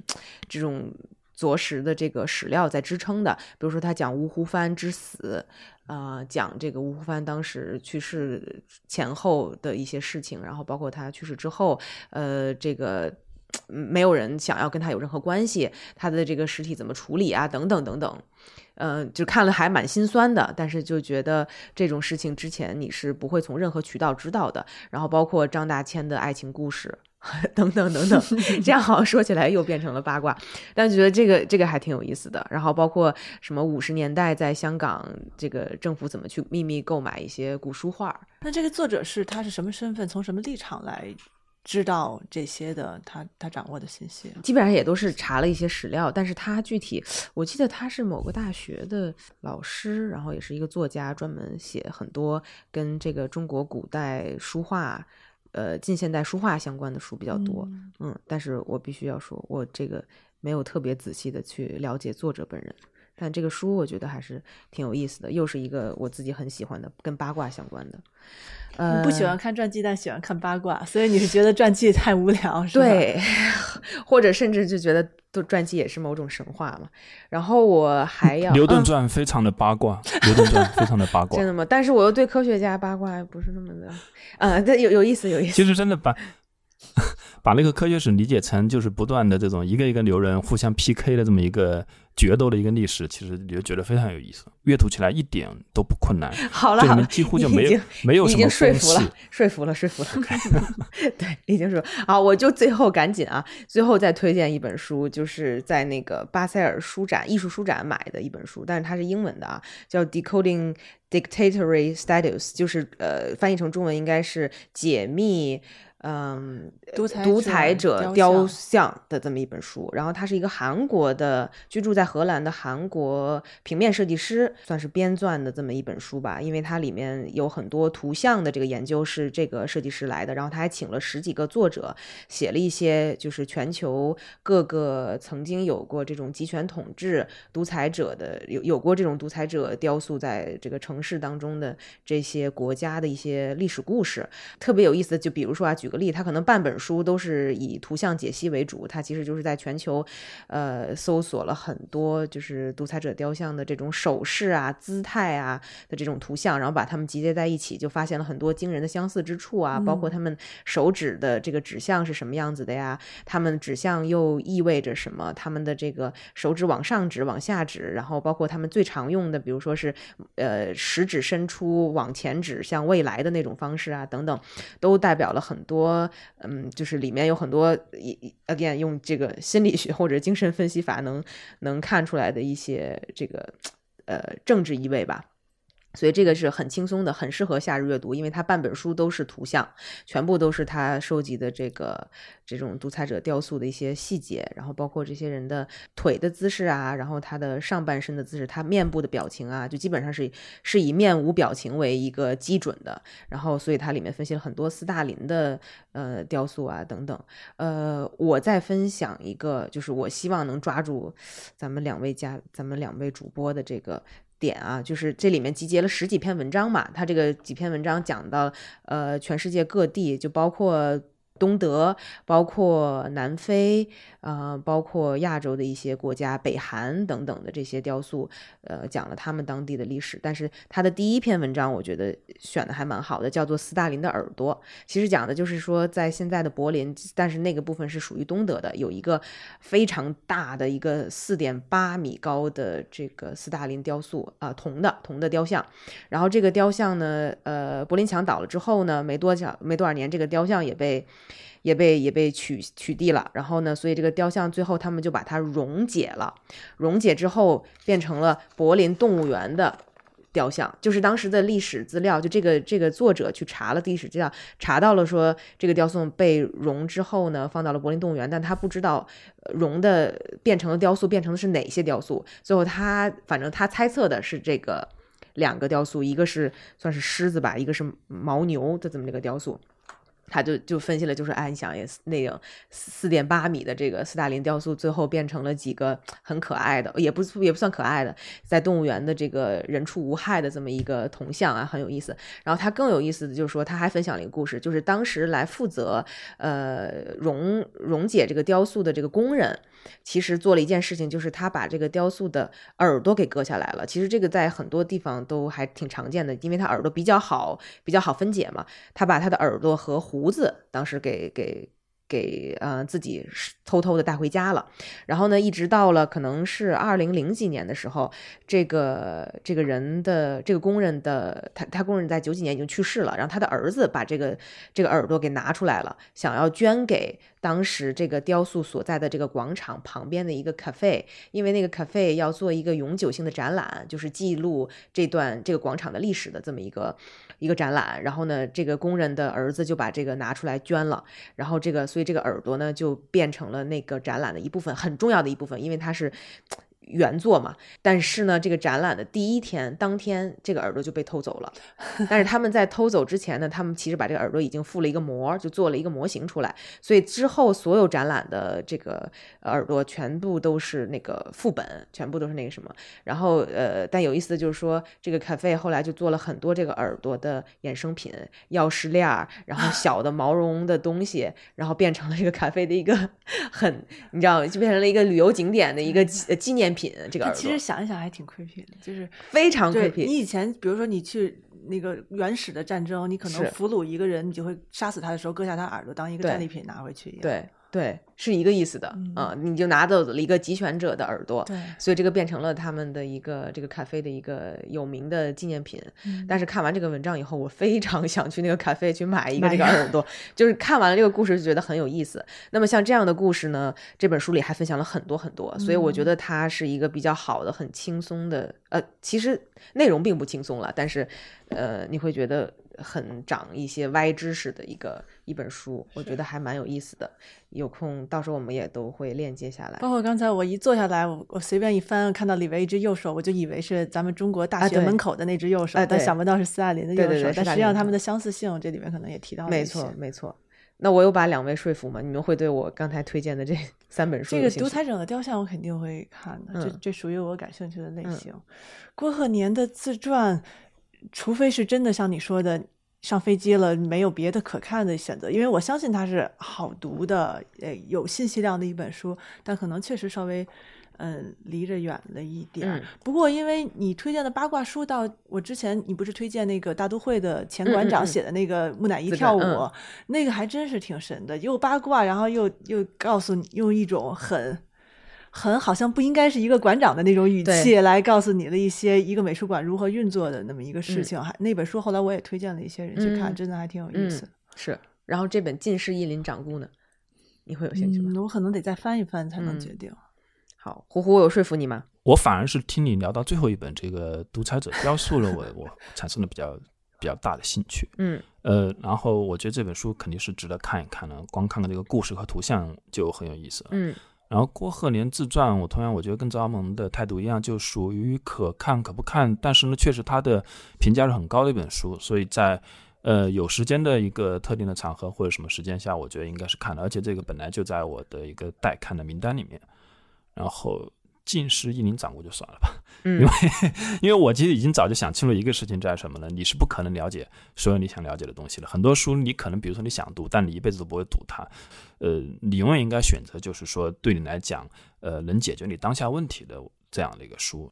这种着实的这个史料在支撑的。比如说他讲吴湖帆之死。呃，讲这个吴湖帆当时去世前后的一些事情，然后包括他去世之后，呃，这个没有人想要跟他有任何关系，他的这个尸体怎么处理啊，等等等等，嗯，就看了还蛮心酸的，但是就觉得这种事情之前你是不会从任何渠道知道的，然后包括张大千的爱情故事。等等等等，这样好像说起来又变成了八卦，但觉得这个这个还挺有意思的。然后包括什么五十年代在香港，这个政府怎么去秘密购买一些古书画？那这个作者是他是什么身份？从什么立场来知道这些的？他他掌握的信息？基本上也都是查了一些史料，但是他具体，我记得他是某个大学的老师，然后也是一个作家，专门写很多跟这个中国古代书画。呃，近现代书画相关的书比较多，嗯，但是我必须要说，我这个没有特别仔细的去了解作者本人，但这个书我觉得还是挺有意思的，又是一个我自己很喜欢的跟八卦相关的。你不喜欢看传记，但喜欢看八卦，所以你是觉得传记太无聊，是吧？对，或者甚至就觉得都传记也是某种神话嘛。然后我还要牛顿传非常的八卦，牛顿传非常的八 卦，真的吗？但是我又对科学家八卦不是那么的，嗯，这有有意思，有意思。其实真的把把那个科学史理解成就是不断的这种一个一个牛人互相 PK 的这么一个。决斗的一个历史，其实你就觉得非常有意思，阅读起来一点都不困难。好了，好了，几乎就没有没有什么说服了，说服了，说服了。对，已经说好，我就最后赶紧啊，最后再推荐一本书，就是在那个巴塞尔书展艺术书展买的一本书，但是它是英文的啊，叫《Decoding Dictatorial Status》，就是呃，翻译成中文应该是解密嗯，独独裁者雕像的这么一本书，然后他是一个韩国的居住在荷兰的韩国平面设计师，算是编撰的这么一本书吧。因为它里面有很多图像的这个研究是这个设计师来的，然后他还请了十几个作者，写了一些就是全球各个曾经有过这种集权统治、独裁者的有有过这种独裁者雕塑在这个城市当中的这些国家的一些历史故事，特别有意思。就比如说啊，举。举个例，他可能半本书都是以图像解析为主，他其实就是在全球，呃，搜索了很多就是独裁者雕像的这种手势啊、姿态啊的这种图像，然后把它们集结在一起，就发现了很多惊人的相似之处啊，包括他们手指的这个指向是什么样子的呀？他们指向又意味着什么？他们的这个手指往上指、往下指，然后包括他们最常用的，比如说是呃食指伸出往前指向未来的那种方式啊，等等，都代表了很多。多，嗯，就是里面有很多，again 用这个心理学或者精神分析法能能看出来的一些这个呃政治意味吧。所以这个是很轻松的，很适合夏日阅读，因为它半本书都是图像，全部都是他收集的这个这种独裁者雕塑的一些细节，然后包括这些人的腿的姿势啊，然后他的上半身的姿势，他面部的表情啊，就基本上是是以面无表情为一个基准的。然后，所以它里面分析了很多斯大林的呃雕塑啊等等。呃，我再分享一个，就是我希望能抓住咱们两位家，咱们两位主播的这个。点啊，就是这里面集结了十几篇文章嘛，他这个几篇文章讲到，呃，全世界各地，就包括。东德，包括南非，呃，包括亚洲的一些国家，北韩等等的这些雕塑，呃，讲了他们当地的历史。但是他的第一篇文章，我觉得选的还蛮好的，叫做《斯大林的耳朵》。其实讲的就是说，在现在的柏林，但是那个部分是属于东德的，有一个非常大的一个四点八米高的这个斯大林雕塑啊，铜的铜的雕像。然后这个雕像呢，呃，柏林墙倒了之后呢，没多久没多少年，这个雕像也被。也被也被取取缔了，然后呢，所以这个雕像最后他们就把它溶解了，溶解之后变成了柏林动物园的雕像。就是当时的历史资料，就这个这个作者去查了历史资料，查到了说这个雕塑被溶之后呢，放到了柏林动物园，但他不知道溶的变成了雕塑变成的是哪些雕塑。最后他反正他猜测的是这个两个雕塑，一个是算是狮子吧，一个是牦牛的这么一个雕塑。他就就分析了，就是哎，你想也那个四点八米的这个斯大林雕塑，最后变成了几个很可爱的，也不也不算可爱的，在动物园的这个人畜无害的这么一个铜像啊，很有意思。然后他更有意思的就是说，他还分享了一个故事，就是当时来负责呃溶溶解这个雕塑的这个工人。其实做了一件事情，就是他把这个雕塑的耳朵给割下来了。其实这个在很多地方都还挺常见的，因为他耳朵比较好，比较好分解嘛。他把他的耳朵和胡子当时给给。给呃自己偷偷的带回家了，然后呢，一直到了可能是二零零几年的时候，这个这个人的这个工人的他他工人在九几年已经去世了，然后他的儿子把这个这个耳朵给拿出来了，想要捐给当时这个雕塑所在的这个广场旁边的一个 cafe，因为那个 cafe 要做一个永久性的展览，就是记录这段这个广场的历史的这么一个。一个展览，然后呢，这个工人的儿子就把这个拿出来捐了，然后这个，所以这个耳朵呢就变成了那个展览的一部分，很重要的一部分，因为它是。原作嘛，但是呢，这个展览的第一天当天，这个耳朵就被偷走了。但是他们在偷走之前呢，他们其实把这个耳朵已经附了一个膜，就做了一个模型出来。所以之后所有展览的这个耳朵全部都是那个副本，全部都是那个什么。然后呃，但有意思的就是说，这个咖啡后来就做了很多这个耳朵的衍生品，钥匙链儿，然后小的毛绒的东西，然后变成了这个咖啡的一个 很，你知道，就变成了一个旅游景点的一个纪念。品这个其实想一想还挺 creepy 的，就是非常 creepy。你以前比如说你去那个原始的战争，你可能俘虏一个人，你就会杀死他的时候割下他耳朵当一个战利品拿回去一样。对对。是一个意思的啊，你就拿走了一个集权者的耳朵，对，所以这个变成了他们的一个这个咖啡的一个有名的纪念品。但是看完这个文章以后，我非常想去那个咖啡去买一个这个耳朵，就是看完了这个故事就觉得很有意思。那么像这样的故事呢，这本书里还分享了很多很多，所以我觉得它是一个比较好的、很轻松的。呃，其实内容并不轻松了，但是呃，你会觉得很长一些歪知识的一个一本书，我觉得还蛮有意思的。有空到时候我们也都会链接下来。包括刚才我一坐下来，我我随便一翻，看到里边一只右手，我就以为是咱们中国大学门口的那只右手，但想不到是斯大林的右手。但实际上他们的相似性，这里面可能也提到了没错，没错。那我有把两位说服吗？你们会对我刚才推荐的这 三本书？这个独裁者的雕像我肯定会看的，这这属于我感兴趣的类型。郭鹤年的自传，除非是真的像你说的上飞机了没有别的可看的选择，因为我相信它是好读的，呃，有信息量的一本书，但可能确实稍微。嗯，离着远了一点。不过，因为你推荐的八卦书，到我之前，你不是推荐那个大都会的前馆长写的那个木乃伊跳舞，那个还真是挺神的，又八卦，然后又又告诉你，用一种很很好像不应该是一个馆长的那种语气来告诉你的一些一个美术馆如何运作的那么一个事情。还那本书后来我也推荐了一些人去看，真的还挺有意思。是，然后这本《近世一林掌故》呢，你会有兴趣吗？我可能得再翻一翻才能决定。好，胡胡，我有说服你吗？我反而是听你聊到最后一本这个《独裁者雕塑》了，我我产生了比较比较大的兴趣。嗯，呃，然后我觉得这本书肯定是值得看一看的，光看看这个故事和图像就很有意思了。嗯，然后郭鹤年自传，我同样我觉得跟张萌的态度一样，就属于可看可不看，但是呢，确实他的评价是很高的一本书，所以在呃有时间的一个特定的场合或者什么时间下，我觉得应该是看的，而且这个本来就在我的一个待看的名单里面。然后近视一林掌故就算了吧，因为因为我其实已经早就想清楚一个事情在什么呢？你是不可能了解所有你想了解的东西的。很多书你可能比如说你想读，但你一辈子都不会读它。呃，你永远应该选择就是说对你来讲，呃，能解决你当下问题的这样的一个书。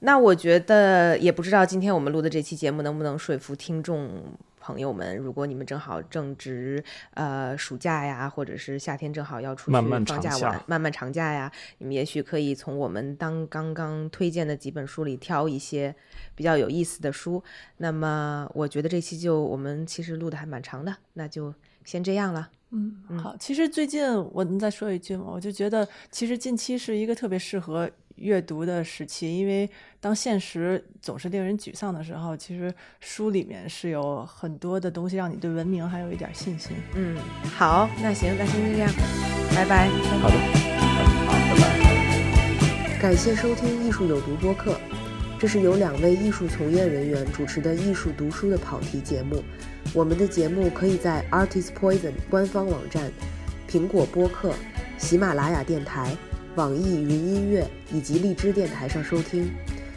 那我觉得也不知道今天我们录的这期节目能不能说服听众。朋友们，如果你们正好正值呃暑假呀，或者是夏天正好要出去放假玩，漫漫长假呀，你们也许可以从我们当刚刚推荐的几本书里挑一些比较有意思的书。那么，我觉得这期就我们其实录的还蛮长的，那就先这样了。嗯，好。其实最近我能再说一句吗？我就觉得，其实近期是一个特别适合。阅读的时期，因为当现实总是令人沮丧的时候，其实书里面是有很多的东西，让你对文明还有一点信心。嗯，好，那行，那先这样，拜拜。好的，好，拜拜。感谢收听《艺术有毒》播客，这是由两位艺术从业人员主持的艺术读书的跑题节目。我们的节目可以在 Artist Poison 官方网站、苹果播客、喜马拉雅电台。网易云音乐以及荔枝电台上收听，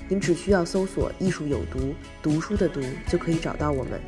您只需要搜索“艺术有毒”，读书的“读”就可以找到我们。